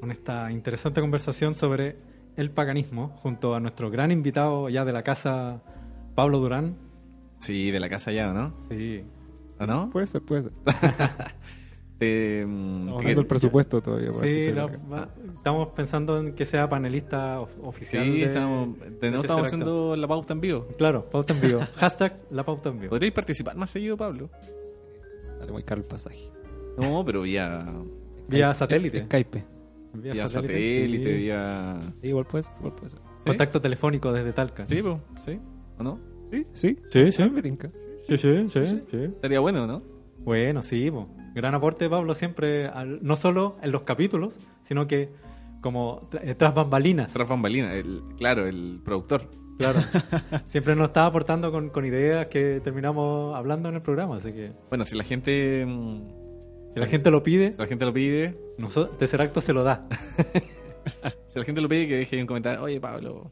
con esta interesante conversación sobre el paganismo junto a nuestro gran invitado ya de la casa, Pablo Durán. Sí, de la casa ya, ¿no? Sí, ¿O no? Puede ser, puede ser. <laughs> Viendo el presupuesto todavía. si sí no, va- estamos pensando en que sea panelista of- oficial. Sí, de- estamos, de estamos Acto. haciendo la pauta en vivo. Claro, pauta en vivo. <laughs> Hashtag la pauta en vivo. ¿Podríais participar más seguido, Pablo? Sale muy caro el pasaje. No, pero vía, Vía satélite. Skype. Vía, vía satélite, satélite, sí. vía... Sí, igual puede ser. Igual puede ser. ¿Sí? Contacto telefónico desde Talca. Sí, po, sí, ¿o no? Sí, sí. Sí, sí. Me tinca. Sí, sí, sí, sí. Estaría bueno, ¿no? Bueno, sí, po. gran aporte Pablo siempre, al- no solo en los capítulos, sino que como tra- eh, tras bambalinas. Tras bambalina, el, claro, el productor. Claro. <laughs> siempre nos está aportando con, con ideas que terminamos hablando en el programa, así que Bueno, si la gente mm, si la gente lo pide, si la gente lo pide, nosotros, Tesseracto se lo da. <laughs> si la gente lo pide, que deje un comentario. Oye, Pablo.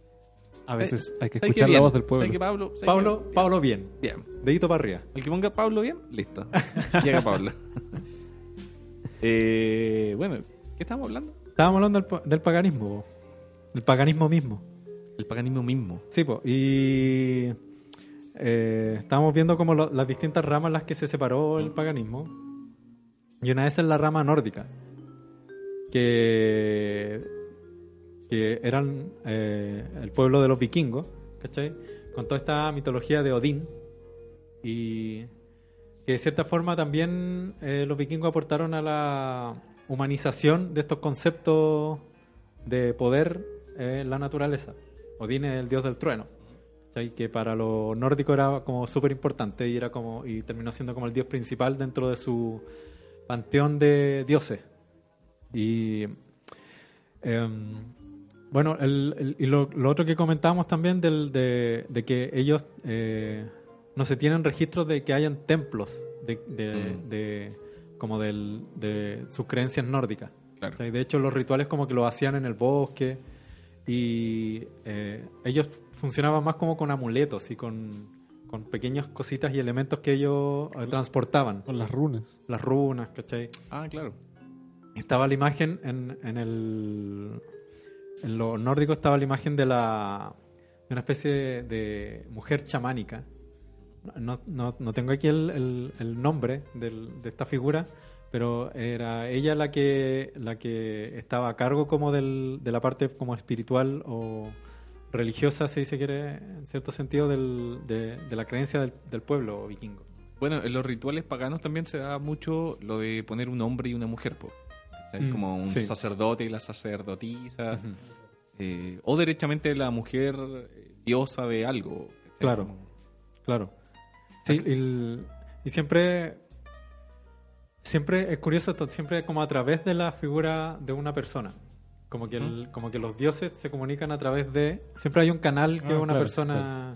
A veces hay que ¿sabes escuchar la voz del ¿Sabes pueblo. Pablo? ¿Sabes Pablo? Pablo bien, Bien. dedito para arriba. El que ponga Pablo bien, listo. <laughs> Llega Pablo. eh, bueno, ¿qué estamos hablando? Estábamos hablando del, pa- del paganismo, po. del paganismo mismo. El paganismo mismo. Sí, po. y eh, estábamos viendo como lo- las distintas ramas en las que se separó el paganismo. Y una esas es la rama nórdica, que, que eran eh, el pueblo de los vikingos, ¿cachai? Con toda esta mitología de Odín. Y que de cierta forma también eh, los vikingos aportaron a la humanización de estos conceptos de poder eh, en la naturaleza. Odín es el dios del trueno. Que para los nórdicos era como súper importante y era como y terminó siendo como el dios principal dentro de su panteón de dioses. Y em, bueno, el- el- y lo, lo otro que comentábamos también del, de, de que ellos eh, no se tienen registros de que hayan templos de, de- Mm. de- como del, de sus creencias nórdicas. Claro. O sea, y de hecho, los rituales como que lo hacían en el bosque y eh, ellos funcionaban más como con amuletos y con, con pequeñas cositas y elementos que ellos eh, transportaban. Con las runas. Las runas, ¿cachai? Ah, claro. Estaba la imagen en, en el... En lo nórdico estaba la imagen de la de una especie de, de mujer chamánica. No, no, no tengo aquí el, el- el nombre del- de esta figura, pero era ella la que la que estaba a cargo como del, de la parte como espiritual o religiosa, si se quiere, en cierto sentido, del- de, de la creencia del, del pueblo vikingo. Bueno, en los rituales paganos también se da mucho lo de poner un hombre y una mujer, po. Mm, como un sí. sacerdote y la sacerdotisa. Eh, o derechamente la mujer eh, diosa de algo. ¿cachai? Claro. Como- Claro. Sí, y, el- y siempre siempre es curioso esto, siempre como a través de la figura de una persona. Como que, el- como que los dioses se comunican a través de... Siempre hay un canal que Ah, una claro, persona...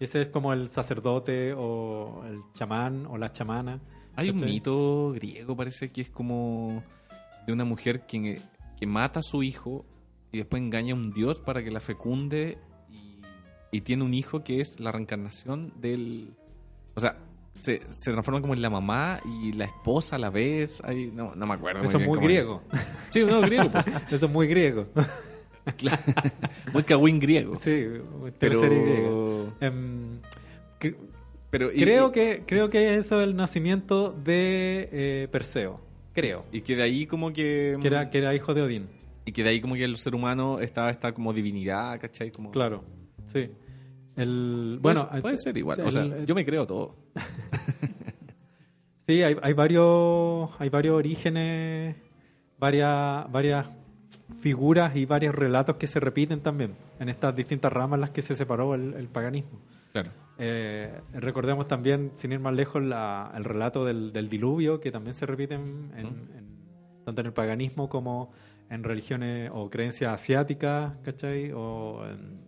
Ese es como el sacerdote o el chamán o la chamana. Hay un mito griego, parece que es como de una mujer que, que mata a su hijo y después engaña a un dios para que la fecunde y, y tiene un hijo que es la reencarnación del... O sea, se, se transforma como en la mamá y la esposa a la vez. Ay, no, no me acuerdo. Eso es muy griego. <laughs> Sí, no, griego. <laughs> Eso es muy griego. Claro. <laughs> muy cagüín griego. sí, pero... Em, cre- pero y- creo, y- que, creo que eso es el nacimiento de eh, Perseo. Creo. Y que de ahí como que... Que era, que era hijo de Odín. Y que de ahí como que el ser humano estaba esta como divinidad, ¿cachai? Como... Claro, sí. El, Puede- bueno, puede eh, ser igual. el- o sea, el- yo me creo todo. <laughs> Sí, hay, hay varios hay varios orígenes, varias varias figuras y varios relatos que se repiten también en estas distintas ramas en las que se separó el, el paganismo. Claro. Eh, recordemos también, sin ir más lejos, la- el relato del, del diluvio, que también se repite en, en- en- tanto en el paganismo como en religiones o creencias asiáticas, ¿cachai? O en-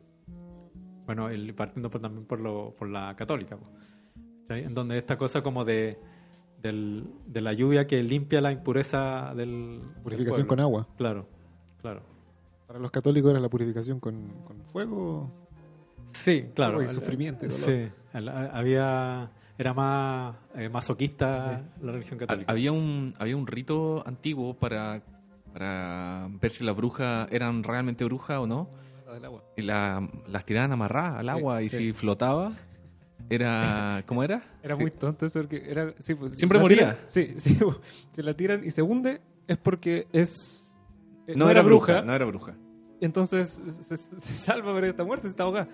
bueno, el- partiendo por, también por, lo, por la católica, ¿cachai? En donde esta cosa como de, del- de la lluvia que limpia la impureza del... Purificación del con agua. Claro, claro. Para los católicos era la purificación con, con fuego. Sí, claro. El- sufrimiento y dolor. Sí, había... era más eh, masoquista la religión católica. Había un, había un rito antiguo para, para ver si las brujas eran realmente brujas o no. Del agua. Y la- las tiraban amarradas al Sí, agua y sí. si flotaba, era... ¿Cómo era? Era Sí. muy tonto eso porque era... sí, pues, Siempre moría. tiran- sí, sí, <laughs> pues, se la tiran y se hunde es porque es... eh, No, era bruja, no era bruja. entonces se, se salva pero está muerta, se está ahogada.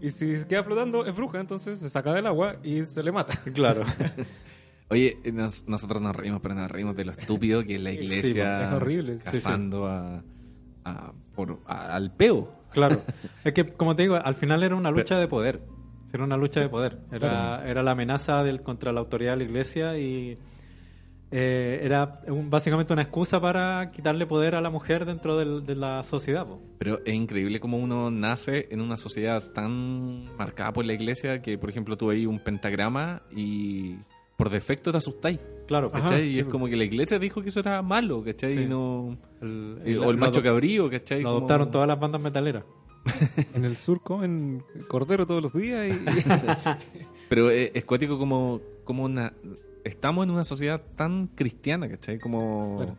Y si se queda flotando es bruja, entonces se saca del agua y se le mata. <laughs> Claro. <laughs> Oye, eh, nos- nosotros nos reímos, pero nos reímos de lo estúpido que es la Sí, iglesia es horrible, sí, sí. cazando a, a- por, a- al peo. Claro. <laughs> Es que, como te digo, al final era una lucha de poder. Era una lucha de poder. Era, era la amenaza del, contra la autoridad de la iglesia y eh, era un- básicamente una excusa para quitarle poder a la mujer dentro del- de la sociedad. po. Pero es increíble cómo uno nace en una sociedad tan marcada por la iglesia que, por ejemplo, tú veis un pentagrama y por defecto te asustáis. Claro, Ajá. ¿Cachai? y sí, es como que la iglesia dijo que eso era malo, ¿cachai? Sí. Y no... el, o el macho cabrío, ¿cachai? Lo Como- adoptaron todas las bandas metaleras. <laughs> En el sur comen cordero todos los días y... <laughs> Pero es, es cuático como, como una... Estamos en una sociedad tan cristiana, ¿cachai? Como... Claro.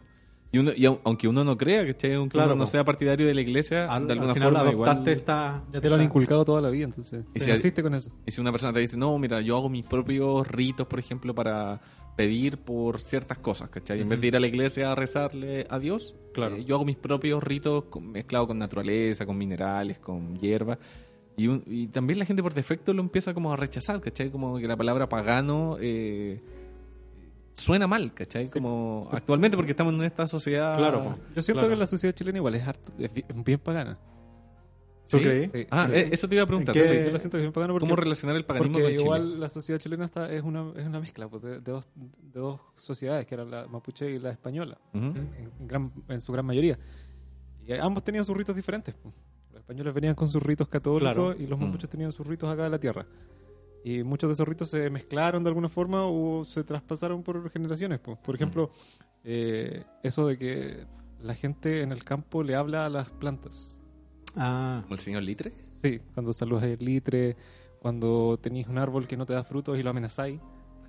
Y, uno, y au- aunque uno no crea, ¿cachai? Aunque Claro, uno no sea partidario de la iglesia, Al, de alguna al final forma adoptaste igual... esta... ya te lo han inculcado toda la vida, entonces Y si- naciste con eso. Y si una persona te dice, no, mira, yo hago mis propios ritos, por ejemplo, para pedir por ciertas cosas, ¿cachai? En vez de ir a la iglesia a rezarle a Dios, Claro. eh, yo hago mis propios ritos mezclados con naturaleza, con minerales, con hierba. Y, un- y también la gente por defecto lo empieza como a rechazar, ¿cachai? Como que la palabra pagano eh, suena mal, ¿cachai? Como actualmente porque estamos en esta sociedad... Claro. Yo siento Claro. que la sociedad chilena igual es, harto, es bi- es bien pagana. ¿Tú ¿Sí? crees? Sí, Ah, sí. eh, eso te iba a preguntar. ¿En qué- sí. Yo la siento que es bien pagana porque, ¿Cómo relacionar el paganismo porque con igual Chile? la sociedad chilena está, es, una, es una mezcla pues, de, de dos, de dos sociedades, que eran la mapuche y la española, Ujú. en, gran- en su gran mayoría. Y ambos tenían sus ritos diferentes. pues. Los españoles venían con sus ritos católicos Claro. y los Mm. mapuches tenían sus ritos acá de la tierra. Y muchos de esos ritos se mezclaron de alguna forma o se traspasaron por generaciones. pues. Por ejemplo, eh, eso de que la gente en el campo le habla a las plantas. Ah, ¿Como el señor Litre? Sí, cuando saludas el litre, cuando tenéis un árbol que no te da frutos y lo amenazáis.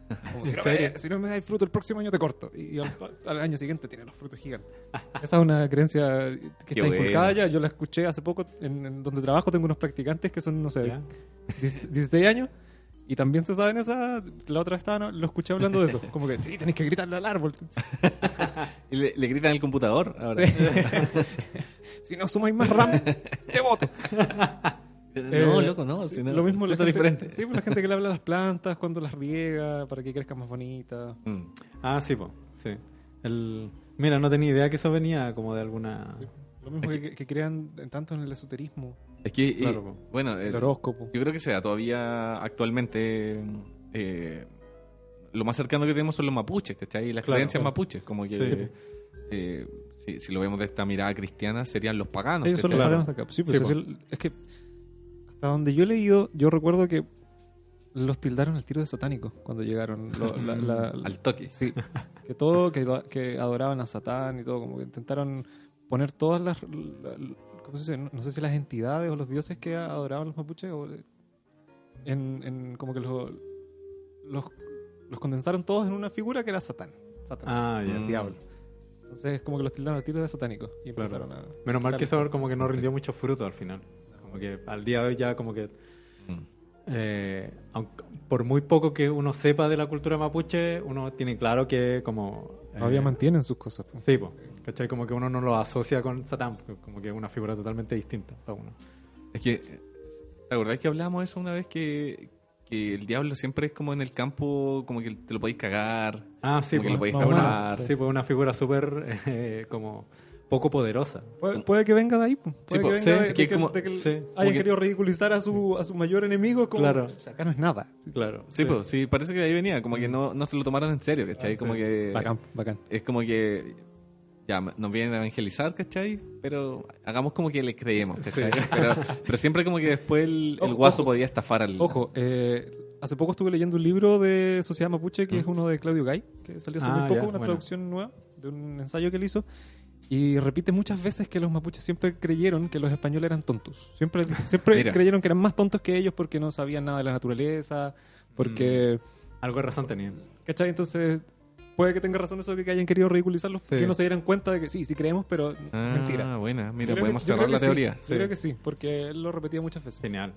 <laughs> Como, si, ¿En no me, si no me dais fruto el próximo año te corto. Y al, al año siguiente tiene los frutos gigantes. <laughs> Esa es una creencia que Qué está inculcada ya. Yo la escuché hace poco en, en donde trabajo. Tengo unos practicantes que son, no sé, ya. 16 años. Y también se saben esa. La otra vez estaba, lo escuché hablando de eso. Como que sí, tenéis que gritarle al árbol. <laughs> Y le, le gritan al computador ahora. <laughs> si no sumáis más RAM, te voto. No, Eh, loco, no. sí, no, lo mismo la gente, diferente. Sí, pues la gente que le habla a las plantas cuando las riega para que crezcan más bonitas. Mm. Ah, sí, po. Sí. El... Mira, no tenía idea que eso venía como de alguna... Lo mismo que, que crean en- tanto en el esoterismo, Es que, eh, Claro, bueno, el eh, horóscopo. yo creo que sea todavía actualmente eh, lo más cercano que tenemos son los mapuches, ¿cachai? Las Claro, creencias claro. mapuches, como que Sí. eh, si, si lo vemos de esta mirada cristiana, serían los paganos. Ellos son los ¿cachai? paganos de acá. Sí, pues, Sí, es, el- que hasta donde yo he leído, yo recuerdo que los tildaron al tiro de satánicos cuando llegaron. Lo- <laughs> la- la- Al toque. sí, que todo, que, que adoraban a Satán y todo, como que intentaron poner todas las... la- ¿cómo se dice? No, no sé si las entidades o los dioses que adoraban los mapuches o, en, en como que los, los, los condensaron todos en una figura que era Satán. Satanás, Ah, el diablo. Entonces como que los tildaron al tiro de satánicos y Claro. empezaron a... Menos mal que eso como que no rindió mucho fruto al final. Como que al día de hoy ya como que... Mm. Eh, aunque- por muy poco que uno sepa de la cultura mapuche, uno tiene claro que como... eh, Todavía mantienen sus cosas. pues. Sí, po. ¿Cachai? Como que uno no lo asocia con Satán, porque como que es una figura totalmente distinta para uno. Es que, ¿te acordás que hablábamos de eso una vez que, que el diablo siempre es como en el campo, como que te lo podéis cagar? Ah, sí, Como que po. lo podéis Es tapar. Sí, pues una figura súper <laughs> eh, como poco poderosa. Puede, puede que venga de ahí. Puede Sí, que venga sí, de, de que como- de que sí, hayan que- querido ridiculizar a su, a su mayor enemigo. Como, Claro. "O sea, acá no es nada. Claro. Sí, pues, sí, parece que de ahí venía, como que no, no se lo tomaron en serio, ¿cachai? Ah, como sí. que... Bacán, bacán. Es como que ya nos vienen a evangelizar, ¿cachai? Pero hagamos como que le creemos, ¿cachai? Pero, <laughs> pero siempre como que después el, el Ojo, guaso ojo. podía estafar al... Ojo, eh, hace poco estuve leyendo un libro de Sociedad Mapuche, que es uno de Claudio Gay, que salió hace Ah, muy poco, ya, una bueno. traducción nueva de un ensayo que él hizo. Y repite muchas veces que los mapuches siempre creyeron que los españoles eran tontos. Siempre, <laughs> siempre creyeron que eran más tontos que ellos porque no sabían nada de la naturaleza, porque Algo de razón tenían. ¿Cachai? Entonces, puede que tenga razón eso de que hayan querido ridiculizarlos, Sí. que no se dieran cuenta de que sí, sí creemos, pero Ah, mentira. buena. Mira, podemos que- cerrar la sí. teoría. Yo creo que sí, porque él lo repetía muchas veces. Genial.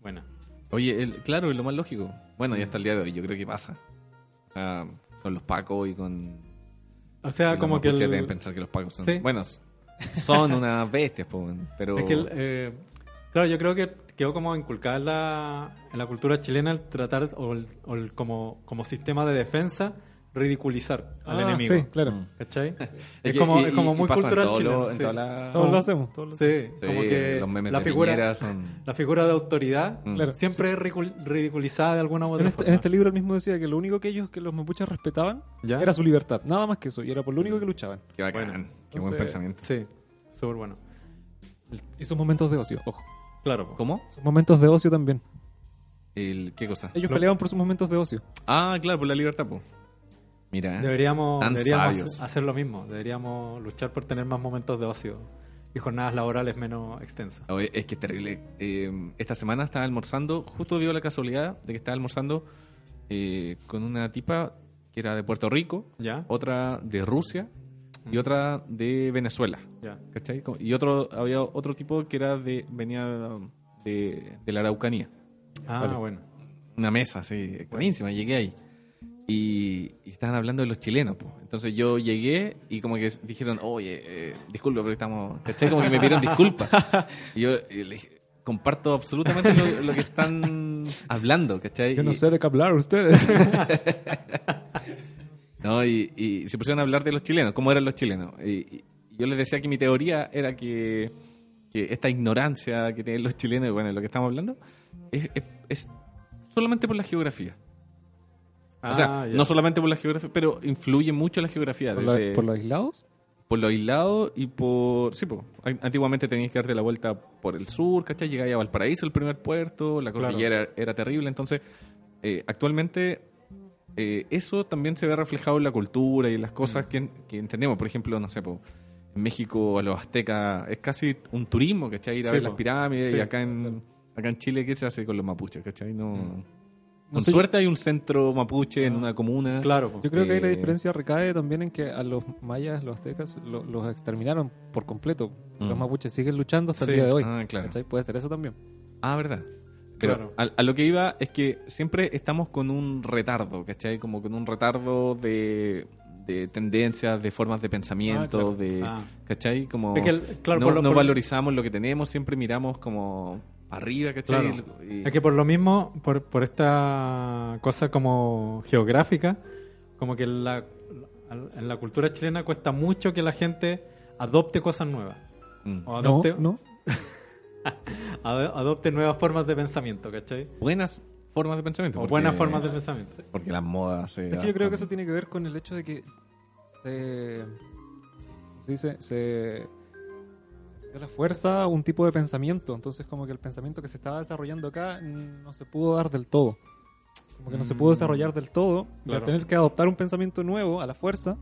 Buena. Oye, el- claro, es lo más lógico. Bueno, y hasta el día de hoy yo creo que pasa. O sea, con los pacos y con... O sea, como que el, deben pensar que los pacos son... Sí. Bueno, s- <laughs> son unas bestias, pero... Es que, el, eh, claro, yo creo que quedó como inculcada en la, en la cultura chilena el tratar, o, el, o el como, como sistema de defensa, ridiculizar al Ah, enemigo. Sí, claro. Mm. ¿Cachai? <laughs> Es como, y- es como muy cultural todo chileno. lo- en sí. la- Todos lo hacemos. Todos lo hacemos. Sí, como que los memes la de figura, son... la figura de autoridad Mm. Siempre es ridiculizada de alguna u otra En este, forma. en este libro él mismo decía que lo único que ellos, que los mapuches respetaban, ¿Ya? era su libertad. Nada más que eso. Y era por lo único que luchaban. Qué bacán, Bueno, qué buen entonces- pensamiento. Sí, súper bueno. Y sus momentos de ocio, ojo. Claro. ¿Cómo? Sus momentos de ocio también. El, ¿Qué cosa? Ellos Lo- peleaban por sus momentos de ocio. Ah, claro, por la libertad, po. Mira, Deberíamos, Tan deberíamos sabios. hacer lo mismo. Deberíamos luchar por tener más momentos de ocio y jornadas laborales menos extensas. Oye, es que es terrible. Eh, esta semana estaba almorzando, justo dio la casualidad de que estaba almorzando eh, con una tipa que era de Puerto Rico, ¿Ya? otra de Rusia y otra de Venezuela. Ya. ¿Cachai? Y otro, había otro tipo que era de, venía de, de la Araucanía. Ah, Vale. bueno. Una mesa, así, buenísima, llegué ahí. Y, y estaban hablando de los chilenos, po. Entonces yo llegué y como que dijeron, oye, eh, disculpa, porque estamos... ¿Cachai? Como que me pidieron disculpas. <laughs> Y yo y le dije, comparto absolutamente lo, lo que están hablando, ¿cachai? Yo no Y- sé de qué hablar ustedes. <laughs> No, y, se pusieron a hablar de los chilenos, cómo eran los chilenos. Y, yo les decía que mi teoría era que, que esta ignorancia que tienen los chilenos, bueno, lo que estamos hablando, es, es- es solamente por la geografía. O sea, Ah, ya. no solamente por la geografía, pero influye mucho la geografía. ¿Por, la- por los aislados? por lo aislado y por... Sí, po. An- antiguamente tenías que darte la vuelta por el sur, ¿cachai? Llegáis a Valparaíso, el primer puerto, la Claro. cordillera era, era terrible, entonces eh, actualmente eh, eso también se ve reflejado en la cultura y en las Mm. cosas que, que entendemos. Por ejemplo, no sé, po, en México a los aztecas es casi un turismo, ¿cachai? Ir a Sí, ver po. las pirámides Sí, y acá en, acá en Chile, ¿qué se hace con los mapuches, ¿cachai? No... Mm. No Con sé, suerte hay un centro mapuche en Ah. una comuna. Claro. Yo creo que ahí la Eh, diferencia recae también en que a los mayas, los aztecas, lo- los exterminaron por completo. Los Mm. mapuches siguen luchando hasta Sí. el día de hoy. Ah, claro. ¿Cachai? Puede ser eso también. Ah, verdad. Pero Claro. a, a lo que iba es que siempre estamos con un retardo, ¿cachai? Como con un retardo de, de tendencias, de formas de pensamiento, Ah, claro. de... Ah. ¿Cachai? Como Es que el- claro, no, por lo- no por- valorizamos lo que tenemos, siempre miramos como arriba, ¿cachai? Claro. Y- Es que por lo mismo, por, por esta cosa como geográfica, como que en la, en la cultura chilena cuesta mucho que la gente adopte cosas nuevas. Mm. O No, adopte, no. <laughs> ado- adopte nuevas formas de pensamiento, ¿cachai? Buenas formas de pensamiento. O porque- buenas formas de pensamiento. Porque las modas se... Es que yo creo que eso tiene que ver con el hecho de que se. ¿cómo Se dice. Se. La fuerza a un tipo de pensamiento. Entonces, como que el pensamiento que se estaba desarrollando acá mm, no se pudo dar del todo. Como que no se pudo Mm, desarrollar del todo. Y al tener que adoptar un pensamiento nuevo a la fuerza,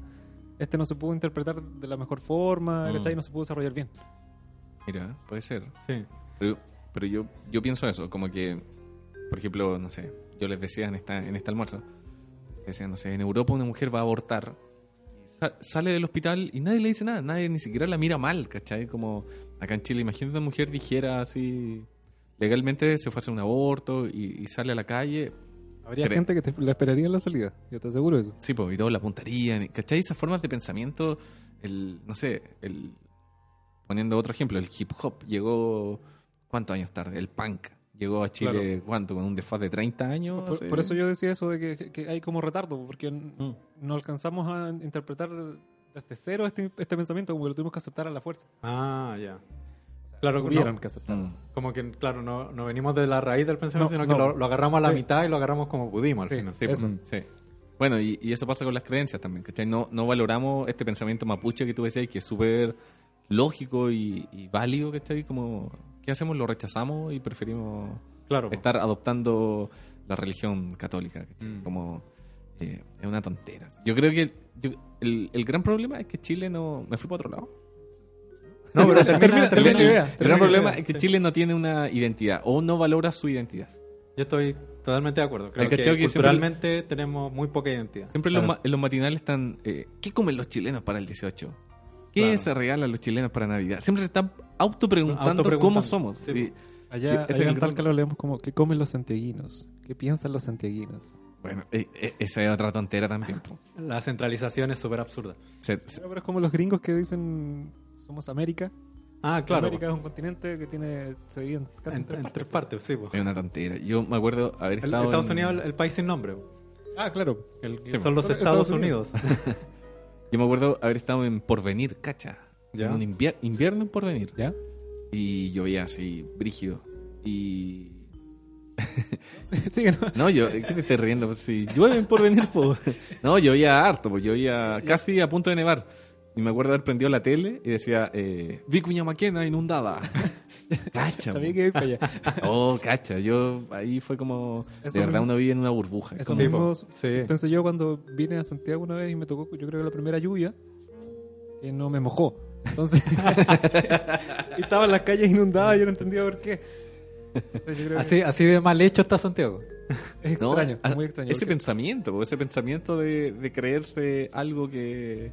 este no se pudo interpretar de la mejor forma, Mm. ¿cachai? No se pudo desarrollar bien. Mira, puede ser. Sí. Pero, pero yo, yo pienso eso, como que, por ejemplo, no sé, yo les decía en, esta, en este almuerzo, decían, no sé, en Europa una mujer va a abortar, y sale del hospital y nadie le dice nada, nadie ni siquiera la mira mal, ¿cachai? Como acá en Chile, imagínate una mujer dijera así, legalmente se fue a hacer un aborto y, y sale a la calle, Habría gente que te, la esperaría en la salida, yo te aseguro eso. sí, pues, y todos la apuntarían, ¿cachai? Esas formas de pensamiento, el, no sé, el, poniendo otro ejemplo, el hip hop llegó, ¿cuántos años tarde? El punk. Llegó a Chile, ¿cuánto? Con un desfaz de 30 años. Por, eso yo decía eso de que, que hay como retardo, porque Mm. no alcanzamos a interpretar desde cero este, este pensamiento, como que lo tuvimos que aceptar a la fuerza. Ah, ya. Claro, Tuvieron no, que aceptar. Mm. como que, claro, no, no venimos de la raíz del pensamiento, No, sino que lo, lo agarramos a la Sí. mitad y lo agarramos como pudimos al Sí. final. Sí, Eso. pues, sí. Bueno, y, y eso pasa con las creencias también, ¿cachai? No, no valoramos este pensamiento mapuche que tú decías, que es súper lógico y, y válido, ¿cachai? Como, ¿qué hacemos? Lo rechazamos y preferimos Claro. po. estar adoptando la religión católica. Mm. Como, eh, es una tontera. Yo creo que yo- el, el gran problema es que Chile no... ¿Me fui para otro lado? <laughs> No, pero termina, <laughs> Termina- idea. El gran problema idea, es que sí. Chile no tiene una identidad o no valora su identidad. Yo estoy totalmente de acuerdo. Creo que, que siempre- culturalmente tenemos muy poca identidad. Siempre los, en los matinales están. eh, ¿Qué comen los chilenos para el 18? ¿Qué Claro. se regalan los chilenos para Navidad? Siempre se están autopreguntando Autopreguntando, cómo somos. sí, Y- Allá, Ese allá en Talca lo leemos como ¿qué comen los santiaguinos? ¿Qué piensan los santiaguinos? bueno, eh, eh, esa es otra tontera también. <laughs> La centralización es súper absurda. Se- se- pero es como los gringos que dicen somos América. Ah, claro. América es un continente que tiene se divide en casi en, en tres en partes. tres partes, sí. po. es una tontera. Yo me acuerdo haber El- estado. Estados en- Unidos, el, el país sin nombre. Ah, claro. El- Sí, son los Estados, Estados Unidos. Unidos. <laughs> Yo me acuerdo haber estado en Porvenir, cacha. Ya. En un invier- invierno en Porvenir. ¿Ya? Y llovía así, brígido. Y. <laughs> Sigue, ¿no? No, yo, ¿qué te estás riendo? Pues si llueve en Porvenir, po. <laughs> No, llovía harto, pues llovía casi a punto de nevar. Y me acuerdo haber prendido la tele y decía, eh, Vicuña Maquena inundada. <laughs> <laughs> Cacha. Sabía que iba para allá. <laughs> Oh, cacha. Yo ahí fue como. Eso de verdad, mismo- uno vive en una burbuja. Eso Como- mismo Sí. pensé yo cuando vine a Santiago una vez y me tocó, yo creo que la primera lluvia, que no me mojó. Entonces, <laughs> y estaba en las calles inundadas y yo no entendía por qué. Entonces, que Así, así de mal hecho está Santiago. es No, extraño, a- muy extraño. Ese porque- pensamiento, ese pensamiento de, de creerse algo que,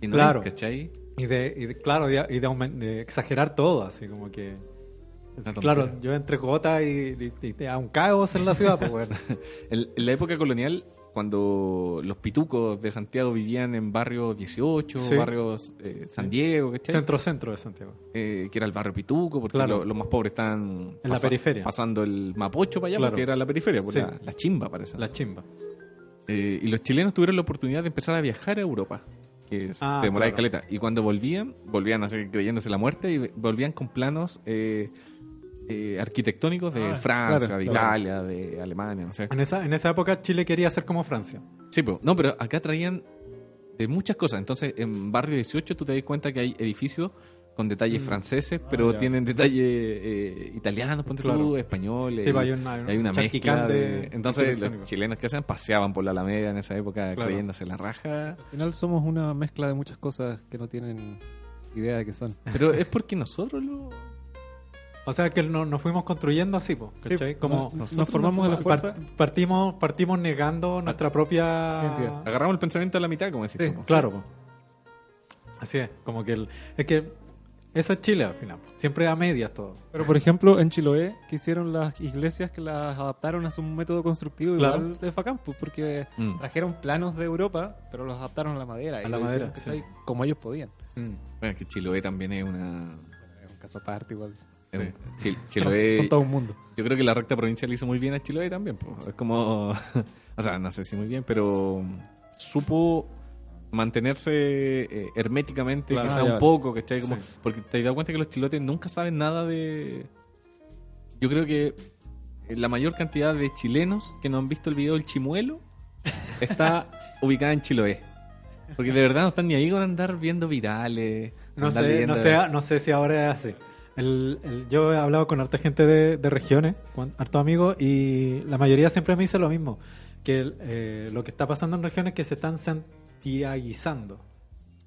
que no Claro. es, ¿cachai? Y de, y de- claro, y de exagerar todo, así como que. Claro, yo entre gotas y, y, y a un caos en la ciudad, pues bueno. <laughs> En, en la época colonial, cuando los pitucos de Santiago vivían en barrio 18, Sí. barrios eh, San Diego, ¿cachai? Centro-centro de Santiago. Eh, que era el barrio pituco, porque Claro. lo- los más pobres estaban En la periferia. pasando el Mapocho para allá, Claro. porque era la periferia, por Sí. la, la chimba parece. La chimba. Eh, y los chilenos tuvieron la oportunidad de empezar a viajar a Europa, que Ah, te demoraba claro. caleta. Y cuando volvían, volvían así creyéndose la muerte y volvían con planos eh, eh, arquitectónicos de Ah, Francia, claro, de claro. Italia, de Alemania, o sea, En esa, en esa época Chile quería ser como Francia. Sí, pero, no, pero acá traían de muchas cosas. Entonces, en Barrio 18 tú te das cuenta que hay edificios con detalles franceses, pero Ah, ya. tienen detalles eh, italianos, ponte tú, Claro. españoles. Sí, pues hay una- hay una mezcla de... de Entonces, los chilenos que hacen paseaban por la Alameda en esa época Claro. creyéndose la raja. Al final somos una mezcla de muchas cosas que no tienen idea de qué son. Pero es porque nosotros lo... O sea que no- nos fuimos construyendo así, pues, ¿cachai? Sí, como nos- nosotros nos formamos de la fuerza. Part- partimos, partimos negando nuestra propia Identidad. Agarramos el pensamiento a la mitad, como decís Sí. po. Claro, po. así es, como que el, es que eso es Chile al final, po. siempre a medias todo. Pero por ejemplo, en Chiloé, que hicieron las iglesias que las adaptaron a su método constructivo Claro. igual de Facamp, pues, porque Mm. trajeron planos de Europa, pero los adaptaron a la madera. A y la hicieron, madera, ¿cachai? sí. Como ellos podían. Bueno, es que Chiloé también es una... Es un caso aparte igual. <laughs> Sí. Chiloé... <laughs> Son todo un mundo. Yo creo que la recta provincial hizo muy bien a Chiloé también. po. Es como. <laughs> o sea, no sé si muy bien, pero supo mantenerse eh, herméticamente, Claro. quizá Ah, un poco, ¿cachai? Como, Sí. Porque te das cuenta que los chilotes nunca saben nada de. Yo creo que la mayor cantidad de chilenos que no han visto el video del chimuelo está ubicada en Chiloé. Porque de verdad no están ni ahí con andar viendo virales. No sé, no sé, no sé si ahora es así. El, el- yo he hablado con harta gente de, de regiones, con hartos amigos, y la mayoría siempre me dice lo mismo, que el, eh, lo que está pasando en regiones es que se están santiaguizando.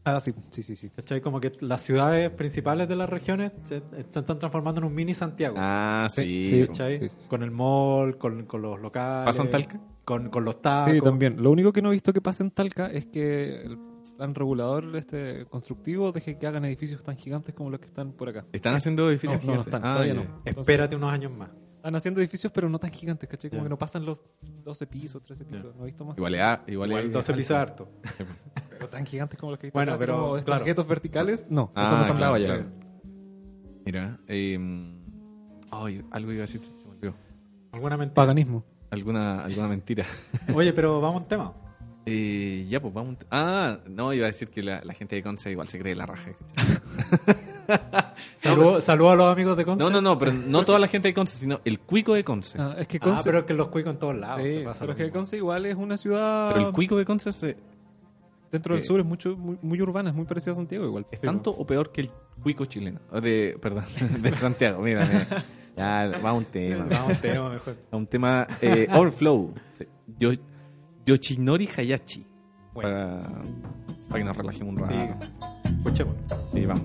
Ah, sí, sí, sí. sí. ¿Cachai? Como que las ciudades principales de las regiones se están, transformando en un mini Santiago. Ah, sí. Sí, po. ¿cachai? sí, sí, sí. Con el mall, con, con los locales. ¿Pasa en Talca? Con, con los tacos. Sí, también. Lo único que no he visto que pase en Talca es que plan regulador este constructivo deje que hagan edificios tan gigantes como los que están por acá. ¿Están haciendo edificios No, no, están, Ah, todavía no. Entonces- Espérate unos años más. Están haciendo edificios, pero no tan gigantes, ¿cachai? Como que no pasan los 12 pisos, 13 pisos. No he visto más. Igual a- igual Igual es 12 pisos harto. Pero tan gigantes como los que he visto. Bueno, acá, pero, como claro. esparguetos verticales, no. Ah, eso no se claro, andaba ya. claro. Mira, eh, ay, algo iba a decir, se me olvidó. Alguna mentira. Paganismo. Alguna, alguna mentira. Oye, pero <laughs> vamos a un tema. Eh, ya, pues vamos. Ah, no, iba a decir que la, la gente de Conce igual se cree la raja. <laughs> Saludos saludo a los amigos de Conce. No, no, no, pero no toda la gente de Conce, sino el cuico de Conce. Ah, es que Ah, Conce. pero es que los cuicos en todos lados. sí, se pasa pero es que. Conce igual es una ciudad. Pero el cuico de Conce se- Dentro del eh, sur es mucho, muy, muy urbana, es muy parecida a Santiago igual. es tanto o peor que el cuico chileno. De, perdón, <laughs> de Santiago. Mira, mira. Ya, va un tema. Vamos a un tema mejor. a un tema eh, Overflow. Yo, Yoshinori Hayashi. Para, para que nos relajemos un rato. Sí. Escuchemos. Sí, vamos.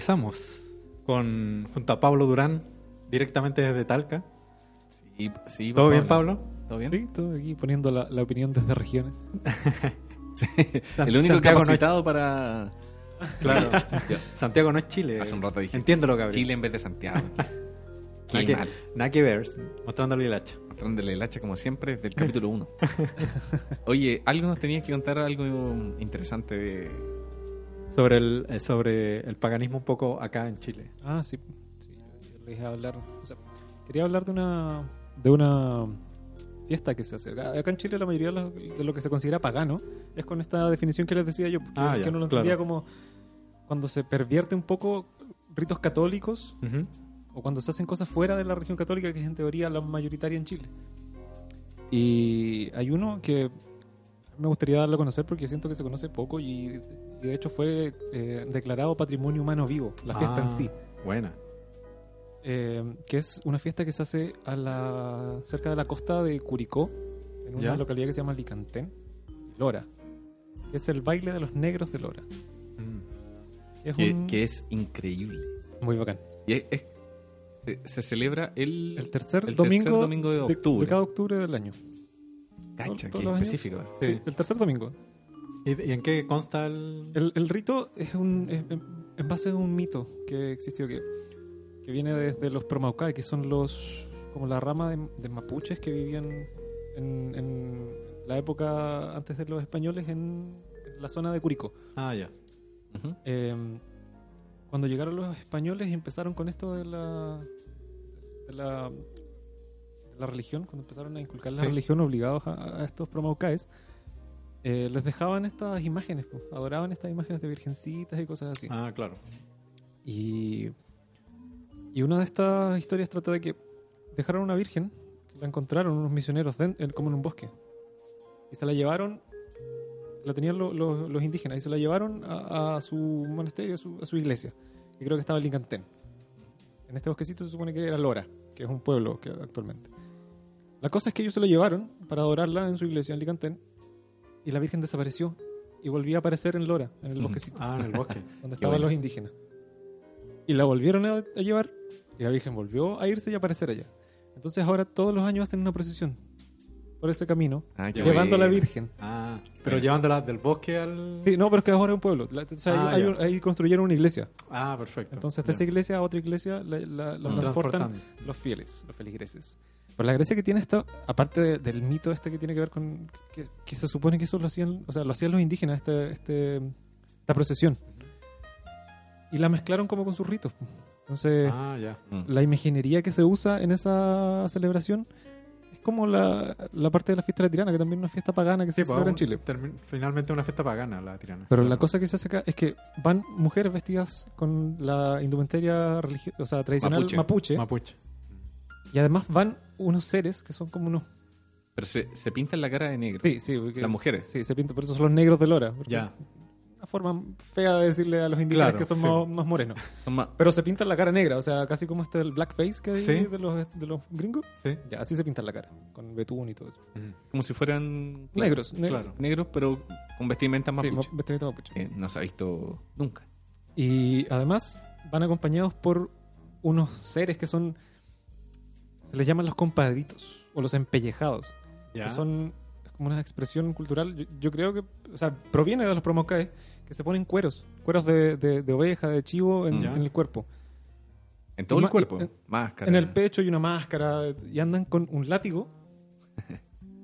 Regresamos con junto a Pablo Durán, directamente desde Talca. Sí, sí, ¿Todo bien, Pablo? Pablo? ¿Todo bien? Sí, todo aquí poniendo la, la opinión desde regiones. <laughs> Sí. El único Santiago no es- capacitado para... Claro. Santiago no es Chile. Hace un rato dije. Entiéndelo, Gabriel. Chile en vez de Santiago. <laughs> Qué Nada que, mal. nada que ver, mostrándole el hacha. Mostrándole el hacha como siempre desde el capítulo 1. <laughs> Oye, algo nos tenías que contar, algo interesante de... Sobre el, eh, sobre el paganismo un poco acá en Chile. Ah, sí. sí yo les iba a hablar. o sea, quería hablar de una de una fiesta que se hace. Acá en Chile la mayoría de lo, que se considera pagano es con esta definición que les decía yo, porque Ah, que ya, no lo entendía claro. como cuando se pervierte un poco ritos católicos o cuando se hacen cosas fuera de la religión católica, que es en teoría la mayoritaria en Chile. Y hay uno que me gustaría darlo a conocer porque siento que se conoce poco y, y de hecho fue eh, declarado Patrimonio Humano Vivo, la fiesta Ah, en sí. Buena. Eh, que es una fiesta que se hace a la, cerca de la costa de Curicó, en una ¿Ya? localidad que se llama Licantén, Lora, que es el baile de los negros de Lora. Mm. Es Que, un- que es increíble. muy bacán. Y es- es- se, se celebra el, El tercer, el domingo, tercer domingo de octubre. cada octubre del año. Cacha, qué específico. Sí. El tercer domingo. ¿Y, y en qué consta el...? El, el rito es un es en, base a un mito que existió que, que viene desde los Promaucae, que son los como la rama de, de mapuches que vivían en, en la época antes de los españoles en, en la zona de Curicó. Ah, ya. Eh, cuando llegaron los españoles y empezaron con esto de la de la, la religión, cuando empezaron a inculcar la Sí. religión obligados a, a estos promaucaes, eh, les dejaban estas imágenes, pues, adoraban estas imágenes de virgencitas y cosas así. Ah, claro. Y, y una de estas historias trata de que dejaron una virgen, que la encontraron unos misioneros como en un bosque. Y se la llevaron, la tenían lo- lo- los indígenas, y se la llevaron a, a su monasterio, a su, a su iglesia, que creo que estaba en Lincantén. En este bosquecito se supone que era Lora, que es un pueblo que actualmente. La cosa es que ellos se la llevaron para adorarla en su iglesia en Lincantén, y la virgen desapareció y volvía a aparecer en Lora, en el Mm. bosquecito Ah, en el bosque. <laughs> donde estaban bueno. los indígenas. Y la volvieron a, a llevar y la Virgen volvió a irse y a aparecer allá. Entonces ahora todos los años hacen una procesión por ese camino, Ah, llevando a la. Virgen. Ah, pero Bueno. llevándola del bosque al... Sí, no, pero es que ahora es un pueblo. La- o sea, Ah, hay ya. un- ahí construyeron una iglesia. Ah, perfecto. Entonces de esa iglesia a otra iglesia la, la- la Mm. transportan los fieles, los feligreses. Pero la gracia que tiene esto, aparte de- del mito este que tiene que ver con que, que se supone que eso lo hacían, o sea, lo hacían los indígenas, este, este, esta procesión. Y la mezclaron como con sus ritos. Entonces, Ah. Mm. la imaginería que se usa en esa celebración es como la, la parte de la fiesta de la tirana, que también es una fiesta pagana que se Sí, pues, celebra en Chile. finalmente una fiesta pagana la tirana. Pero la cosa que se hace acá es que van mujeres vestidas con la indumentaria religiosa, o sea, tradicional Mapuche. mapuche, Mapuche. y además van unos seres que son como unos... Pero se, se pintan la cara de negro. Sí, sí. porque- Las mujeres. Sí, se pintan, por eso son los negros de Lora. Ya. Una forma fea de decirle a los indígenas Claro, que son sí. más, más morenos. <laughs> Son más... Pero se pintan la cara negra, o sea, casi como este el blackface que hay Sí. de, los, de los gringos. Sí. Ya, así se pintan la cara, con betún y todo eso. Mm. como si fueran... Negros, ne- Claro. Negros, pero con vestimenta Sí, mapuche. ma- vestimenta mapuche. no se ha visto nunca. Y además van acompañados por unos seres que son. Se les llaman los compadritos o los empellejados. Ya. Que son como una expresión cultural. Yo, yo creo que. O sea, proviene de los promocaes que se ponen cueros. Cueros de, de- de oveja, de chivo en, en el cuerpo. En todo Y el cuerpo. en- Máscara. En el pecho y una máscara. Y andan con un látigo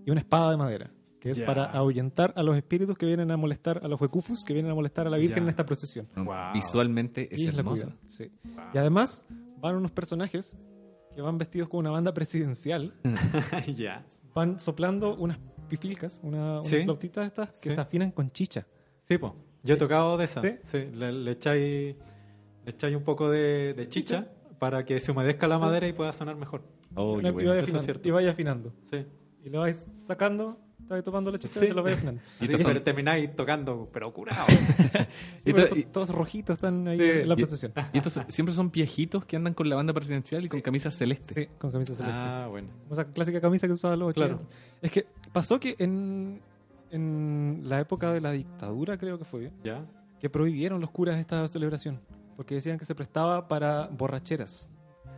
y una espada de madera. Que es Ya. para ahuyentar a los espíritus que vienen a molestar, a los huecufus que vienen a molestar a la Virgen Ya. en esta procesión. Wow. Visualmente es y es la hermoso. cuidan, sí. Wow. Y además van unos personajes que van vestidos con una banda presidencial, <laughs> ya. van soplando unas pifilcas, una, unas Sí. flautitas estas que Sí. se afinan con chicha. Sí, po. Yo he tocado de esa. ¿Sí? Sí. Le, le echáis, le echáis un poco de, de chicha para que se humedezca la Sí. madera y pueda sonar mejor. Oh, y, vaya bueno. eso es afinando, cierto. y vaya afinando. Sí. Y lo vais sacando, estáis tomando la chicha Sí. <laughs> y te lo afinando. Y que son- termináis tocando, pero curado. <laughs> Sí, Y pero son y- todos rojitos están ahí Sí. en la Y- procesión. Y estos siempre son viejitos que andan con la banda presidencial y con camisas celestes. Sí, con camisa celeste. ah, bueno. Esa clásica camisa que usaban los Claro. 80. Es que pasó que en, en la época de la dictadura, creo que fue, Ya. que prohibieron los curas esta celebración. porque decían que se prestaba para borracheras.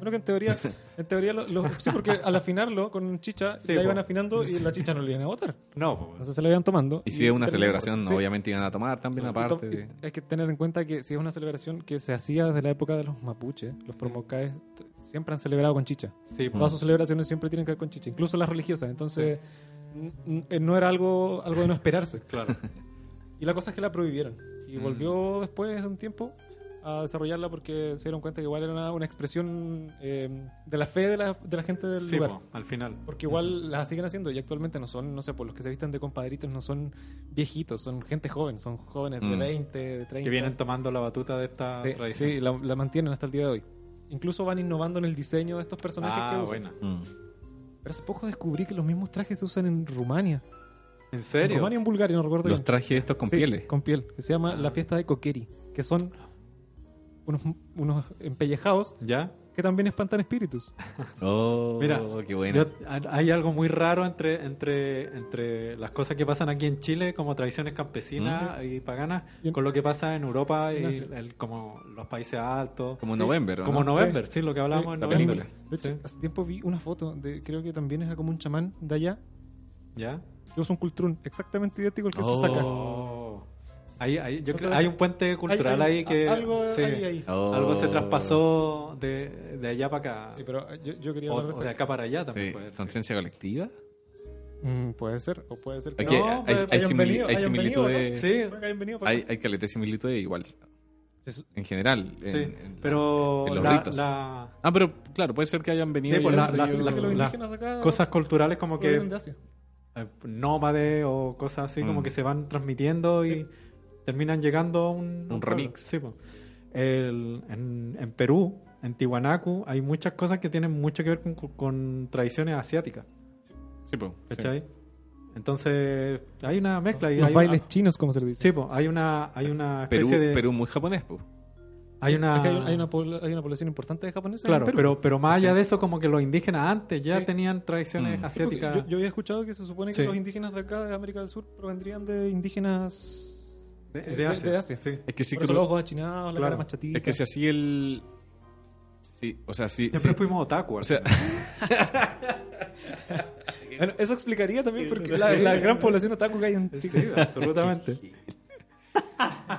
Bueno, que en teoría, <laughs> en teoría lo, lo- sí, porque al afinarlo con chicha, Sí, la po. iban afinando y la chicha no le iban a botar. No, po. Entonces se la iban tomando. Y si es una celebración, corto. Sí. obviamente iban a tomar también Y aparte. de- Hay que tener en cuenta que si es una celebración que se hacía desde la época de los mapuches, los promocaes t- siempre han celebrado con chicha. sí, po. Todas sus celebraciones siempre tienen que ver con chicha, incluso las religiosas. Entonces, n- n- no era algo, algo de no esperarse. <laughs> claro. Y la cosa es que la prohibieron. Y Mm. volvió después de un tiempo a desarrollarla porque se dieron cuenta que igual era una, una expresión eh, de la fe de la, de la gente del Sí, lugar. po, al final. Porque igual la siguen haciendo y actualmente no son, no sé, por los que se visten de compadritos no son viejitos, son gente joven, son jóvenes de Mm. 20, de 30. Que vienen tomando la batuta de esta Sí, tradición. sí, la, la mantienen hasta el día de hoy. Incluso van innovando en el diseño de estos personajes que Ah, usan. buena. Mm. Pero hace poco descubrí que los mismos trajes se usan en Rumania. ¿En En serio? Rumania y en Bulgaria, no recuerdo Los bien. trajes estos con Sí, pieles. Con piel, que se llama la fiesta de Kokeri, que son unos, unos empellejados ¿Ya? que también espantan espíritus. <laughs> Oh, Mira, qué bueno. Yo- hay algo muy raro entre, entre, entre las cosas que pasan aquí en Chile como tradiciones campesinas y paganas Y en- con lo que pasa en Europa y el- como los países altos. Como sí, November, ¿o Como no? November, sí, lo que hablábamos Sí, en la November. película. De hecho, Sí. hace tiempo vi una foto de, creo que también era como un chamán de allá, ¿Ya? que usa un cultrún exactamente idéntico al que se usa Oh. Ahí, ahí- yo creo- hay un puente cultural Hay- hay- ahí que Algo, sí, hay ahí. Oh. algo se traspasó de, de allá para acá. Sí, pero yo, yo quería o, o de acá para allá también Sí, puede ser. conciencia colectiva. Mm, puede ser, o puede ser que Aquí no, hay- hay hayan simili- venido- hay similitudes- ¿no? Sí. Hay, hay caleta de similitudes igual. En general. en- Sí, en la- pero en los la- ritos. la- Ah, pero claro, puede ser que hayan venido. Sí, pues la- las- cosas culturales como que eh, nómades o cosas así como Mm. que se van transmitiendo y terminan llegando a un, remix. Sí. El- en, en Perú, en Tiwanaku, hay muchas cosas que tienen mucho que ver con, con tradiciones asiáticas. Sí, pues. ¿Cachai? Entonces, hay una mezcla. Y Los hay bailes una- chinos, como se le dice. Sí, po, hay una, hay una Perú, especie de. Perú muy japonés, pues. Hay una. Hay, hay una, pobla- hay una población importante de japoneses. en Claro, Perú. pero, pero más allá de eso, como que los indígenas antes ya Sí. tenían tradiciones Mm. Asiáticas. Yo, yo había escuchado que se supone que Sí. los indígenas de acá, de América del Sur, provendrían de indígenas de, de- Asia. de Asia. sí. Es que sí, Por eso los ojos achinados, la Claro. cara más chatita. es que si así el. Sí, o sea, sí. Siempre sí. fuimos otaku. O sea, <laughs> Bueno, eso explicaría también porque la, la gran población otaku que hay en Sí, Chile. absolutamente.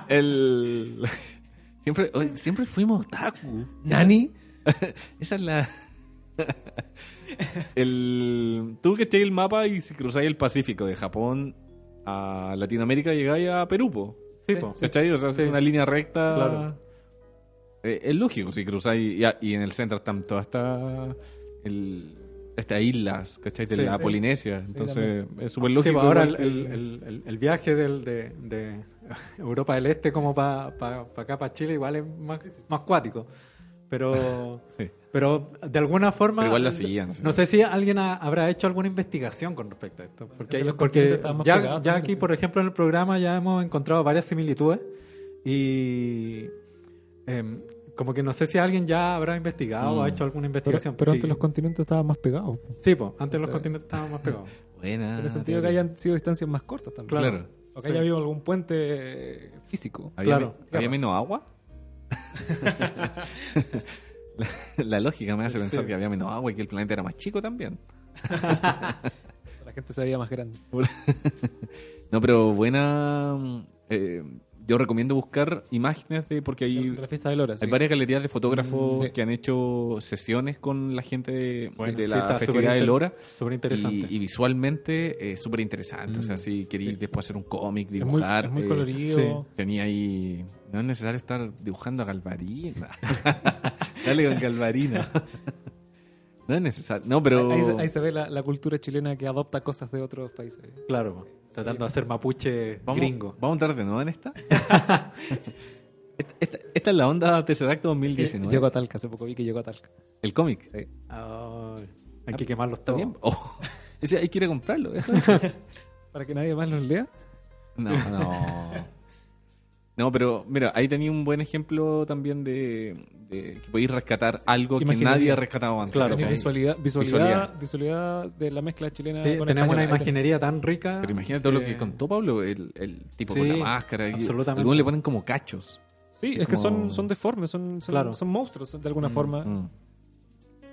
el. Siempre, oye, siempre fuimos otaku. ¿Nani? Esa <laughs> es la. <laughs> el, tú que estés el mapa y si cruzáis el Pacífico de Japón a Latinoamérica llegáis a Perú, po. Sí, po. ¿Cachai? O sea, es una línea recta. Claro. Eh, es lógico si cruzáis. Y, a- y en el centro están todas estas. islas, ¿cachai? De la. Polinesia. Entonces, es súper Sí, lógico. pues ahora el, el- el- viaje del, de, de <laughs> Europa del Este como para acá, para Chile, igual es más, más cuático. Pero, <laughs> Sí. Pero de alguna forma... Pero igual la seguían. No sé si alguien ha- habrá hecho alguna investigación con respecto a esto. Porque, que hay- los porque continentes estaban más ya, pegados ya aquí, sí. por ejemplo, en el programa ya hemos encontrado varias similitudes y... em, como que no sé si alguien ya habrá investigado o ha Mm. hecho alguna investigación. pero Sí. antes los continentes estaban más pegados. Sí, pues, antes los continentes estaban más pegados. <laughs> Buena. en el sentido que hayan sido distancias más cortas también. Claro. Claro. O que Sí. haya habido algún puente físico. ¿Había, Claro. ¿había menos agua? <laughs> la, <laughs> la lógica me hace pensar que había menos agua y que el planeta era más chico también. <laughs> La gente se veía más grande. <laughs> No, pero buena. eh, yo recomiendo buscar imágenes de. Porque hay, De la fiesta de Lora. hay sí. varias galerías de fotógrafos Mm, sí. que han hecho sesiones con la gente de, Bueno, de sí, la festividad de Lora. Súper interesante. Y, y visualmente es súper interesante. O sea, Mm, si queréis después hacer un cómic, Es muy, dibujar. es muy eh, colorido. Tenía ahí. No es necesario estar dibujando a Galvarina. Dale con Galvarina. <laughs> no es necesario. No, pero. Ahí, se- ahí se ve la, la cultura chilena que adopta cosas de otros países. Claro, tratando de hacer mapuche ¿Vamos, gringo. ¿Vamos a entrar de nuevo en esta? <laughs> esta, esta- esta es la onda Tesseract 2019. Llegó a Talca, hace poco vi que llegó a Talca. El cómic. Sí. Ay, hay que quemarlos ¿Está todos. bien? Oh. <laughs> Ese hay que ir a comprarlo. ¿eso? Para que nadie más los lea. No, no. No, pero mira, ahí tenía un buen ejemplo también de, de que podéis rescatar algo que nadie ha rescatado antes. Claro, visualidad, visualidad, Visualidad. visualidad de la mezcla chilena Sí, con tenemos una imaginería tan rica. Pero imagínate todo lo que contó Pablo, el, el tipo Sí, con la máscara. y absolutamente. Algunos le ponen como cachos. Sí, Es es, que son, son deformes, son, son, Claro. son monstruos de alguna forma Mm.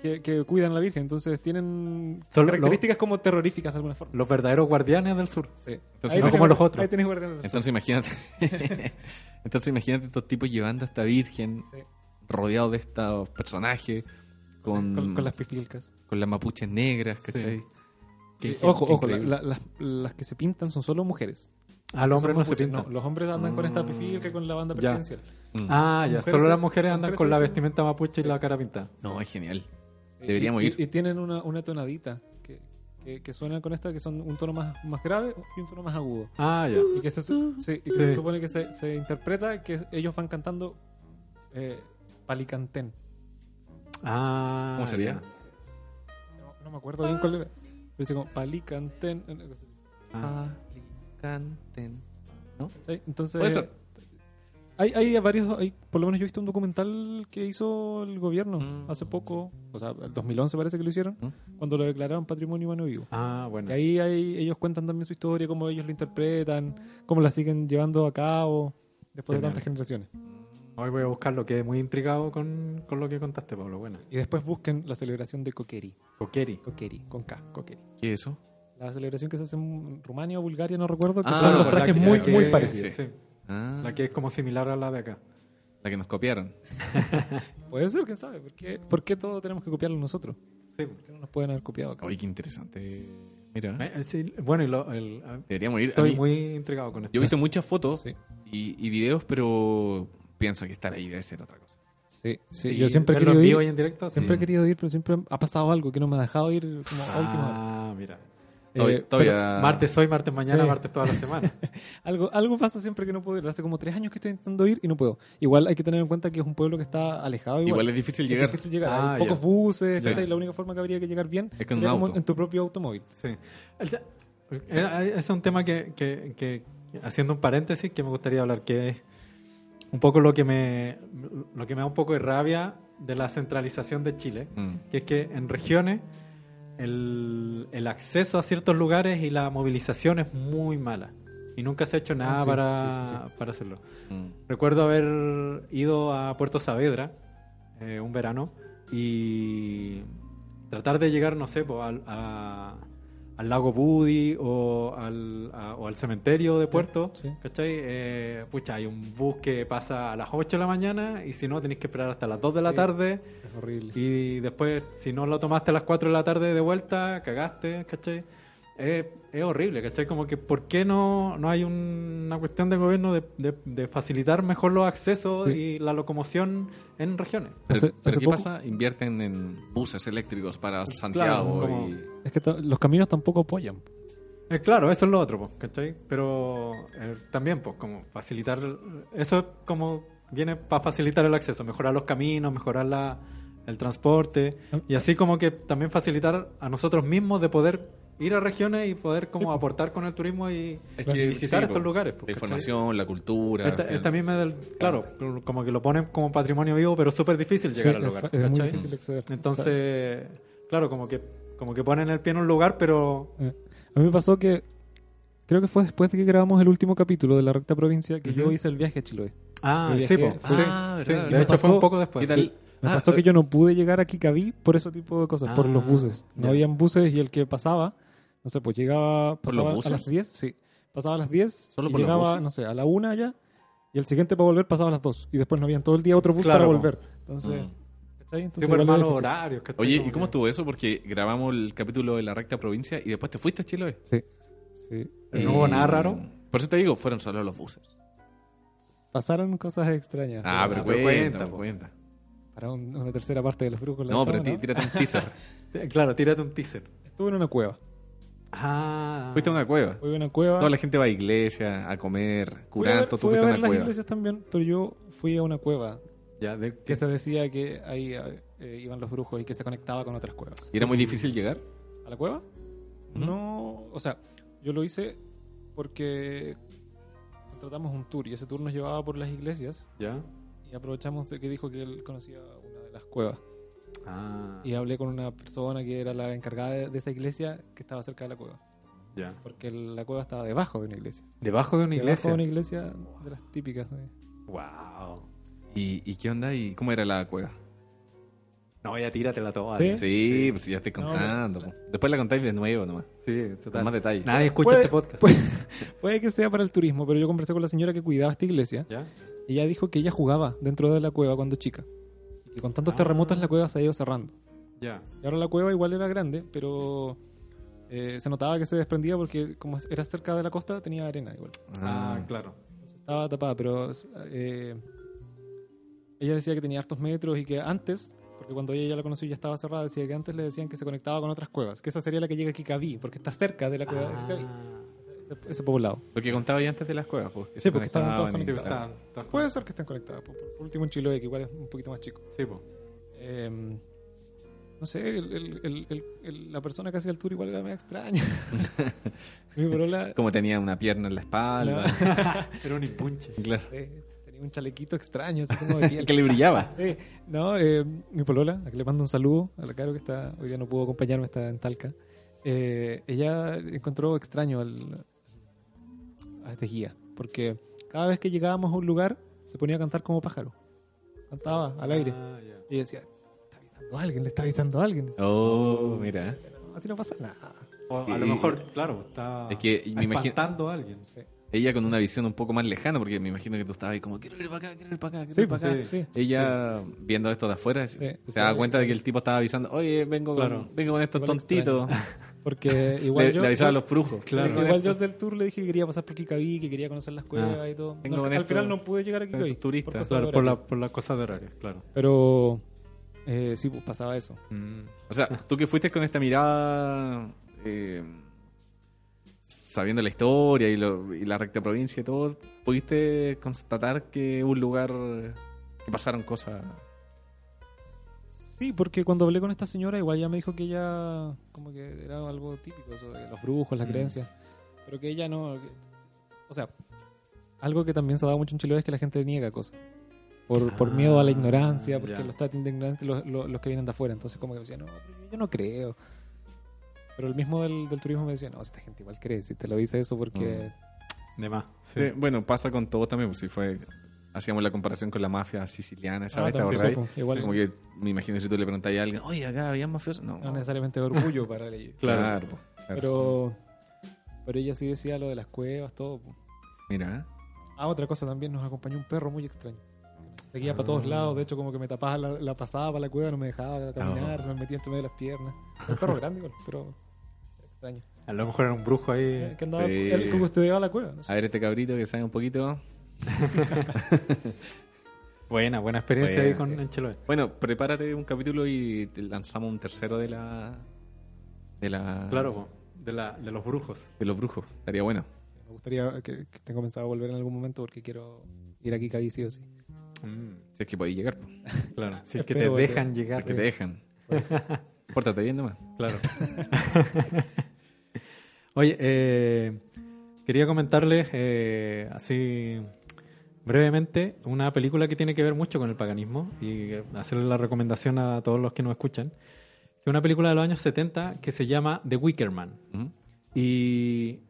Que, que cuidan a la Virgen. Entonces tienen Son lo- características como terroríficas de alguna forma. Los verdaderos guardianes del sur. Sí. Entonces, no tenés- como los otros. Ahí tenés guardianes del Entonces imagínate. <laughs> Entonces imagínate estos tipos llevando a esta virgen Sur. Sí. rodeado de estos personajes con, Con, con las pipilcas. con las mapuches negras, ¿cachai? Qué- Sí, qué- ojo, qué ojo, la- increíble. la- las, las que se pintan son solo mujeres. Al hombre Son no se mapuches. pinta. No, los hombres andan con esta Mm. pipilca y con la banda Ya. presidencial. Mm. Ah, ya. Mujeres Solo se- las mujeres son andan mujeres con se la pintan. vestimenta mapuche y la cara pintada. No, es genial. Deberíamos y, ir. Y, y tienen una, una tonadita que, que, que suenan con esta, que son un tono más, más grave y un tono más agudo. Ah, ya. Y que se, su- sí, y que Sí. se supone que se, se interpreta que ellos van cantando eh, palicantén. Ah, ¿Cómo sería? No, no me acuerdo bien cuál era. Pero dice como palicantén. así. Ah. Canten. ¿Sí? Entonces, Puede ser. Hay, hay varios, hay, por lo menos yo he visto un documental que hizo el gobierno Mm. hace poco, o sea, el 2011 parece que lo hicieron, Mm. cuando lo declararon patrimonio humano vivo. Ah, bueno. Y ahí hay- ellos cuentan también su historia, cómo ellos lo interpretan, cómo la siguen llevando a cabo después de tantas generaciones. Hoy voy a buscarlo, quedé muy intrigado con, con lo que contaste, Pablo. Bueno. Y después busquen la celebración de Kokeri. Kokeri. Kokeri, con K, Kokeri. ¿Qué es eso? La celebración que se hace en Rumania o Bulgaria, no recuerdo, que Ah, son los trajes que- muy, que- muy parecidos. sí, Ah, La que es como similar a la de acá. la que nos copiaron. <laughs> Puede ser, quién sabe. ¿Por qué, por qué todo tenemos que copiarlo nosotros? Sí. ¿Por qué no nos pueden haber copiado acá? Oye, qué interesante. Mira, Eh, eh, sí, bueno, y lo- el- ah, deberíamos ir. Estoy mí- muy intrigado con esto. Yo he visto muchas fotos Sí. y, y videos, pero pienso que estar ahí debe ser otra cosa. Sí, sí, yo siempre he querido ir. en directo. sí. Siempre he querido ir, pero siempre ha pasado algo que no me ha dejado ir como a última hora. Ah, mira. Eh, todavía- Martes hoy, martes mañana, Sí. martes toda la semana. <laughs> algo, algo pasa siempre que no puedo ir. Hace como tres años que estoy intentando ir y no puedo. Igual hay que tener en cuenta que es un pueblo que está alejado. Igual, Igual es difícil Es llegar. difícil llegar. Ah, hay pocos ya. buses, Sí. ¿cachai? La única forma que habría que llegar bien Es sería como auto. en tu propio automóvil. Sí. El- eh, eh, Es un tema que, que- que- haciendo un paréntesis, que me gustaría hablar, que es un poco lo que me, lo que me da un poco de rabia de la centralización de Chile, Mm. que es que en regiones el, el acceso a ciertos lugares y la movilización es muy mala. Y nunca se ha hecho nada Ah, sí, para, sí, sí, para hacerlo. Mm. Recuerdo haber ido a Puerto Saavedra eh, un verano y tratar de llegar, no sé, po, al, a- al lago Budi o al, a- o al cementerio de Puerto, sí. ¿cachai? Eh, pucha, hay un bus que pasa a las 8 de la mañana y si no tenéis que esperar hasta las 2 de la Sí. tarde Es horrible. y después si no lo tomaste a las 4 de la tarde de vuelta, cagaste, ¿cachai? Es, es horrible, ¿cachai? Como que ¿por qué no, no hay un- una cuestión del gobierno de, de- de facilitar mejor los accesos Sí. y la locomoción en regiones? Pero, pero hace ¿qué poco- pasa? Invierten en buses eléctricos para Santiago como- y... Es que los caminos tampoco apoyan. Eh, claro, eso es lo otro, ¿cachai? Pero eh, también, pues, como facilitar, eso es como viene para facilitar el acceso, mejorar los caminos, mejorar la, el transporte y así como que también facilitar a nosotros mismos de poder ir a regiones y poder como Sí, aportar con el turismo y Es visitar sí, estos po, lugares. po, La información, la cultura. Esta, esta misma del, claro, como que lo ponen como patrimonio vivo, pero súper difícil llegar Sí, al es lugar. es, muy ¿cachai? difícil acceder. Entonces, claro, como que como que ponen el pie en un lugar, pero Eh, A mí me pasó que creo que fue después de que grabamos el último capítulo de la recta provincia que yo hice el viaje a Chiloé. Ah, sí, po. Ah, sí, De hecho, fue un poco después. Me Ah, pasó que yo no pude llegar a Kikaví por ese tipo de cosas, por Ah, los buses. No ya. habían buses y el que pasaba, no sé, pues llegaba ¿Por los pasaba buses? a las 10, sí. Pasaba a las 10 ¿Solo y por los llegaba, buses? no sé, a la 1 allá y el siguiente para volver pasaba a las 2 y después no habían todo el día otro bus Claro, para volver. Entonces, Mm. ¿cachai? Entonces malos horarios. ¿cachai? Oye, ¿y cómo estuvo eso? Porque grabamos el capítulo de la recta provincia y después te fuiste a Chiloé. Sí. Sí. ¿No hubo nada raro? Por eso te digo, fueron solo los buses. Pasaron cosas extrañas. Ah, pero, pero cuenta, cuenta. Para un- una tercera parte de los brujos. la No, pero tírate un teaser. Eh, <laughs> Claro, tírate un teaser. Estuve en una cueva. Ah. Fuiste a una cueva. Fui a una cueva. Toda la gente va a iglesia, a comer, Fui a ver- fui a a ver una las cueva. iglesias también, pero yo fui a una cueva Ya, de- que se decía que ahí eh, iban los brujos y que se conectaba con otras cuevas. ¿Y era muy difícil llegar? ¿A la cueva? No, o sea, yo lo hice porque contratamos un tour y ese tour nos llevaba por las iglesias ya. y aprovechamos de que dijo que él conocía una de las cuevas Ah. y hablé con una persona que era la encargada de, de esa iglesia que estaba cerca de la cueva Ya. porque la cueva estaba debajo de una iglesia Debajo de una debajo iglesia. de una iglesia de las típicas ¿eh? Wow. ¿Y, y qué onda? ¿Y cómo era la cueva? No, ya tíratela toda. ¿Sí? Sí, pues ya estoy No, contando. po. Después la contáis de nuevo nomás. Sí, total. Con más detalle. Nadie escucha Puede- este podcast. Puede, <laughs> puede que sea para el turismo, pero yo conversé con la señora que cuidaba esta iglesia. ¿Ya? y Ella dijo que ella jugaba dentro de la cueva cuando chica. Y que con tantos Ah. terremotos la cueva se ha ido cerrando. Ya. Y ahora la cueva igual era grande, pero eh, se notaba que se desprendía porque como era cerca de la costa tenía arena igual. Ah, claro. Entonces, estaba tapada, pero eh, ella decía que tenía hartos metros y que antes, porque cuando ella ya la conoció ya estaba cerrada, decía que antes le decían que se conectaba con otras cuevas, que esa sería la que llega a Kikaví, porque está cerca de la cueva de Kikaví, Ah. Ese, ese poblado. Lo que contaba ya antes de las cuevas, pues, que Sí, se porque conectaban y- Sí, pues, conectados. está- está- Puede ser que estén conectadas, por, por último en Chiloé, que igual es un poquito más chico. Sí, pues. Eh, no sé, el- el- el- el- el- la persona que hacía el tour igual era medio extraña. <laughs> Mi polola, Como tenía una pierna en la espalda. <laughs> Era un impunche. Claro. eh, tenía un chalequito extraño, así como de piel. <laughs> Que le brillaba. Sí, no, eh, mi polola, a que le mando un saludo, a la Caro que está, hoy día no pudo acompañarme, está en Talca. Eh, ella encontró extraño al, a este guía, porque cada vez que llegábamos a un lugar se ponía a cantar como pájaro. Cantaba al aire. Ah. Y decía, está avisando a alguien, le está avisando a alguien. Oh, mira. Así no pasa nada. O a lo mejor, claro, está Es que me imagino- a alguien. Ella con una visión un poco más lejana, porque me imagino que tú estabas ahí como, quiero ir para acá, quiero ir para acá, quiero Sí, ir para acá. pues, sí. Ella, viendo esto de afuera, se Sí. da cuenta de que el tipo estaba avisando, oye, vengo con, vengo con estos tontitos. <laughs> Porque igual Le, yo... le avisaba a los brujos. Claro. Igual yo del tour le dije que quería pasar por Kikaví, que quería conocer las cuevas Ah. y todo. No, al esto- final no pude llegar a Kikaví. turistas. Claro, por, la, por las cosas de horario, claro. Pero eh, sí, pues pasaba eso. Mm. O sea, tú que fuiste con esta mirada, eh, sabiendo la historia y, lo- y la recta provincia y todo, ¿pudiste constatar que un lugar que pasaron cosas? Sí, porque cuando hablé con esta señora, igual ya me dijo que ella, como que era algo típico, eso de los brujos, las Mm. creencias. Pero que ella no. que- o sea, algo que también se ha dado mucho en Chile es que la gente niega cosas. Por, por Ah, miedo a la ignorancia, porque ya. los tratan de ignorantes los, los, los que vienen de afuera. Entonces, como que decía, no, yo no creo. Pero el mismo del, del turismo me decía, no, esta gente igual cree. Si te lo dice eso, porque. De más. Sí. Eh, bueno, pasa con todo también, pues si fue... Hacíamos la comparación con la mafia siciliana, esa Ah, vez, ¿te también, sí, pues, igual. Como que me imagino si tú le preguntas a alguien, oye, acá había mafiosos. No, No necesariamente orgullo <laughs> para ellos. Claro, pues, claro. Pero. Pero ella sí decía lo de las cuevas, todo. pues. Mira. Ah, otra cosa también, nos acompañó un perro muy extraño. Seguía para todos lados, de hecho como que me tapaba la, la pasada para la cueva, no me dejaba caminar, Oh. se me metía entre medio de las piernas. Un perro <laughs> grande igual, pero extraño. A lo mejor era un brujo ahí. Que andaba, Sí. él que custodiaba la cueva, no sé. a ver este cabrito que sabe un poquito. <laughs> Buena, buena experiencia Buena, ahí con sí. Bueno, prepárate un capítulo y te lanzamos un tercero de la... De la... Claro, de, la, de los brujos. De los brujos. Estaría bueno. Me gustaría que, que tengo pensado volver en algún momento porque quiero ir aquí Caví sí o sí. Mm, Si es que podéis llegar, pues. claro, si es que te dejan llegar. Si es que te dejan. Pórtate bien nomás. Claro. <laughs> Oye, eh, quería comentarles eh, así brevemente una película que tiene que ver mucho con el paganismo y hacerle la recomendación a todos los que nos escuchan. Es una película de los años 70 que se llama The Wicker Man. Y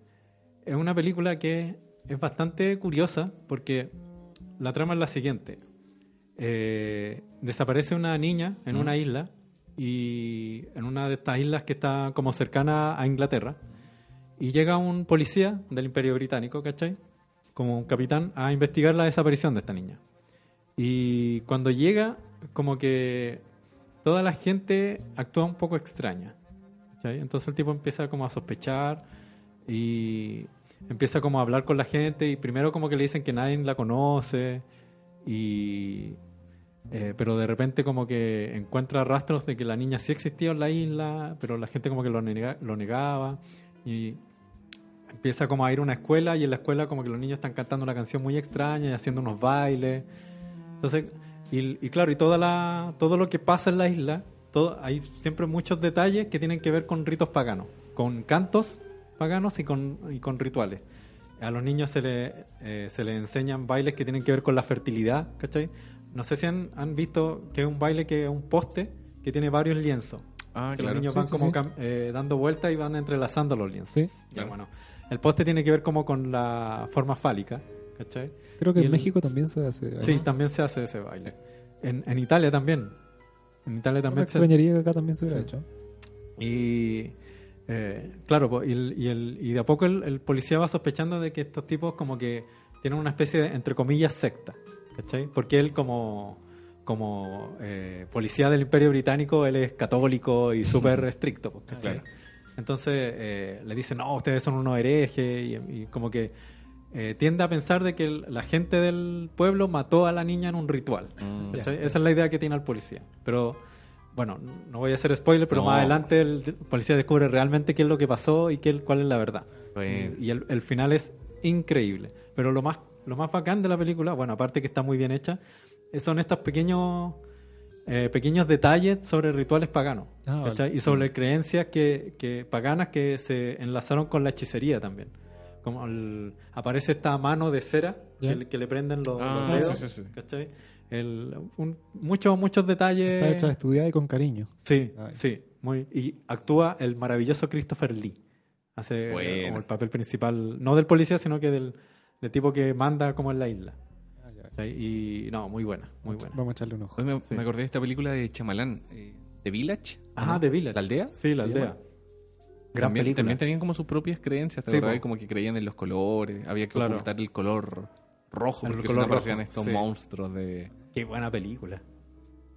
es una película que es bastante curiosa porque la trama es la siguiente. Eh, desaparece una niña en una isla y en una de estas islas que está como cercana a Inglaterra y llega un policía del Imperio Británico, ¿cachai? Como un capitán a investigar la desaparición de esta niña. Y cuando llega, como que toda la gente actúa un poco extraña. Entonces el tipo empieza como a sospechar y empieza como a hablar con la gente y primero como que le dicen que nadie la conoce y eh, pero de repente como que encuentra rastros de que la niña sí existía en la isla pero la gente como que lo, nega- lo negaba y empieza como a ir a una escuela y en la escuela como que los niños están cantando una canción muy extraña y haciendo unos bailes entonces y, y claro y toda la todo lo que pasa en la isla todo hay siempre muchos detalles que tienen que ver con ritos paganos con cantos paganos y con, y con rituales a los niños se le, eh, se les enseñan bailes que tienen que ver con la fertilidad, ¿cachai? No sé si han, han visto que es un baile que es un poste que tiene varios lienzos. Ah, que claro. los niños Sí, van sí, como sí. eh, dando vueltas y van entrelazando los lienzos. Sí. Ya, bueno, el poste tiene que ver como con la forma fálica, ¿cachai? Creo que Y en el- México también se hace. Sí, ¿no? también se hace ese baile. En, en Italia también. En Italia me también se, extrañaría que acá también se hubiera Sí. hecho. Y eh, claro, y, el- y, el- y de a poco el, policía va sospechando de que estos tipos como que tienen una especie de, entre comillas, secta. ¿Cachai? Porque él como, como eh, policía del Imperio Británico, él es católico y súper estricto. pues, ¿cachai? Claro. Entonces eh, le dicen, no, ustedes son unos herejes y, y como que eh, tiende a pensar de que el- la gente del pueblo mató a la niña en un ritual. Mm. Esa es la idea que tiene el policía. Pero, bueno, no voy a hacer spoiler, pero No. más adelante el, policía descubre realmente qué es lo que pasó y qué, cuál es la verdad. Y, y el, el final es increíble. Pero lo más, lo más bacán de la película, bueno, aparte que está muy bien hecha, son estos pequeños, eh, pequeños detalles sobre rituales paganos. Ah, vale. Y sobre creencias que, que paganas que se enlazaron con la hechicería también. Como el- aparece esta mano de cera que, le- que le prenden los, Ah, los dedos. sí, sí, sí. ¿cachai? El- un- muchos, muchos detalles. Está hecha estudiada y con cariño. Sí, Ay. sí. Muy, y actúa el maravilloso Christopher Lee. Hace eh, Buena. como el papel principal, no del policía, sino que del, del tipo que manda como en la isla. Y no, muy buena, muy buena. Vamos a echarle un ojo. Hoy me, Sí. me acordé de esta película de Chamalán, eh, The Village. Ah, ¿no? The Village. ¿La aldea? Sí, la ¿Se aldea. Gran también, película. también tenían como sus propias creencias, ¿te Sí, po. Como que creían en los colores, había que Claro. ocultar el color rojo, El porque color rojo, estos sí. monstruos de... Qué buena película.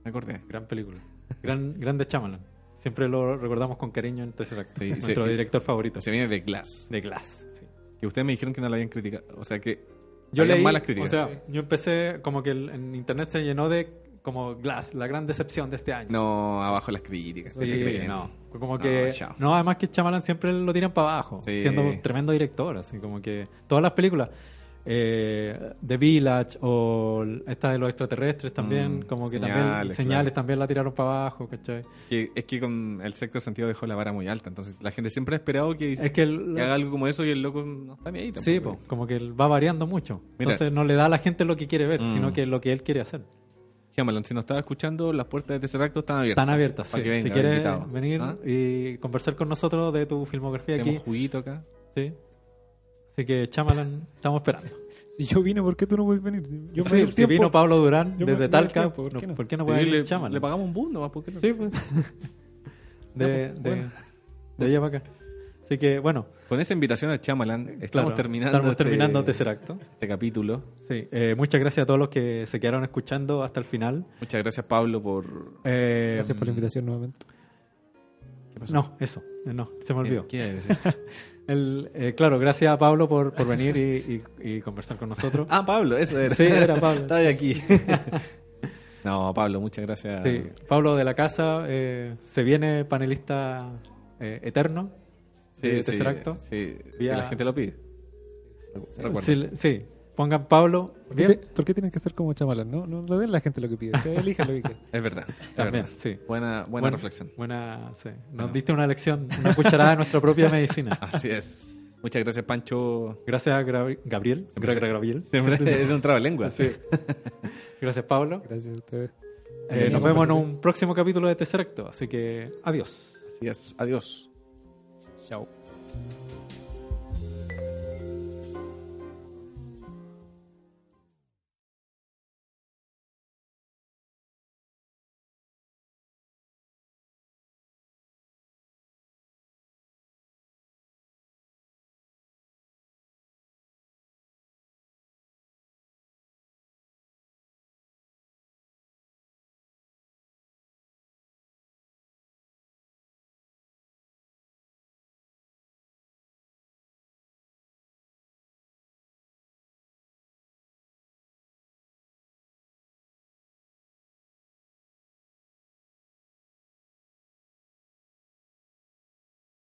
Me acordé. Gran película. Gran, grande Chamalan. Siempre lo recordamos con cariño en tercer acto. <laughs> Sí, Nuestro sí. director favorito. Se viene de Glass. De Glass. sí. Que ustedes me dijeron que no la habían criticado. O sea que... Yo leí, malas críticas. o sea, yo empecé como que el- en internet se llenó de como Glass, la gran decepción de este año. no, abajo las críticas. Sí, Se creen. no. Fue Como No, que. chao. No, además que Chamalan siempre lo tiran para abajo, Sí. siendo un tremendo director. Así como que todas las películas, eh, The Village o esta de los extraterrestres también, Mm, como que Señales, también señales claro. también la tiraron para abajo, ¿cachai? Que- es que con el sexto sentido dejó la vara muy alta. Entonces la gente siempre ha esperado que, Es que, el- que haga algo como eso y el loco no está ni ahí tampoco. sí, po, como que va variando mucho. Mira. Entonces no le da a la gente lo que quiere ver, Mm. sino que lo que él quiere hacer. Shyamalan, si nos estaba escuchando, las puertas de Tercer Acto están abiertas. Están abiertas. Para sí. que venga, si quieres venir ¿Ah? y conversar con nosotros de tu filmografía aquí, Tenemos juguito acá. sí. Así que Chamalan, estamos esperando. Si yo vine, ¿por qué tú no puedes venir? Yo Sí, si tiempo. vino Pablo Durán desde Talca, tiempo, ¿por no- qué no? ¿por qué no Sí, puede le, venir Chamalan? le pagamos un bus nomás, ¿por qué no? Sí, pues. <laughs> de, pues, de, bueno. de allá para acá. Así que, bueno, Con esa invitación a Chamalan, estamos claro, terminando, estamos este- terminando tercer acto. este capítulo. Sí, eh, muchas gracias a todos los que se quedaron escuchando hasta el final. Muchas gracias, Pablo, por... Eh, Gracias por la invitación nuevamente. ¿Qué pasó? No, eso, eh, no, se me olvidó. ¿Qué, qué decir? <laughs> El, eh, claro, gracias a Pablo por, por venir y, y- y conversar con nosotros. ah, Pablo, eso era. Sí, era Pablo. Estaba de aquí. <laughs> no, Pablo, muchas gracias. Sí, Pablo de la casa eh, se viene panelista eh, eterno Sí, de sí, tercer acto. Sí, si Vía- la gente lo pide. Sí, sí, pongan Pablo. ¿Por qué, Bien, te- por qué tienen que ser como chamalan? No, no le den a la gente lo que pide. Ustedes <laughs> elijan lo que quieran. Es verdad. es también, verdad. sí. Buena, reflexión. Buena, sí. Nos Bueno. diste una lección, una cucharada de nuestra propia medicina. <laughs> Así es. Muchas gracias, Pancho. Gracias a Gra- Gabriel. Siempre Gra- Gabriel. Siempre es un trabalengua. Sí. Gracias, Pablo. Gracias a ustedes. Eh, Buena nos vemos en conversación. un próximo capítulo de Tercer Acto. Así que, adiós. Así es. Adiós. Chao.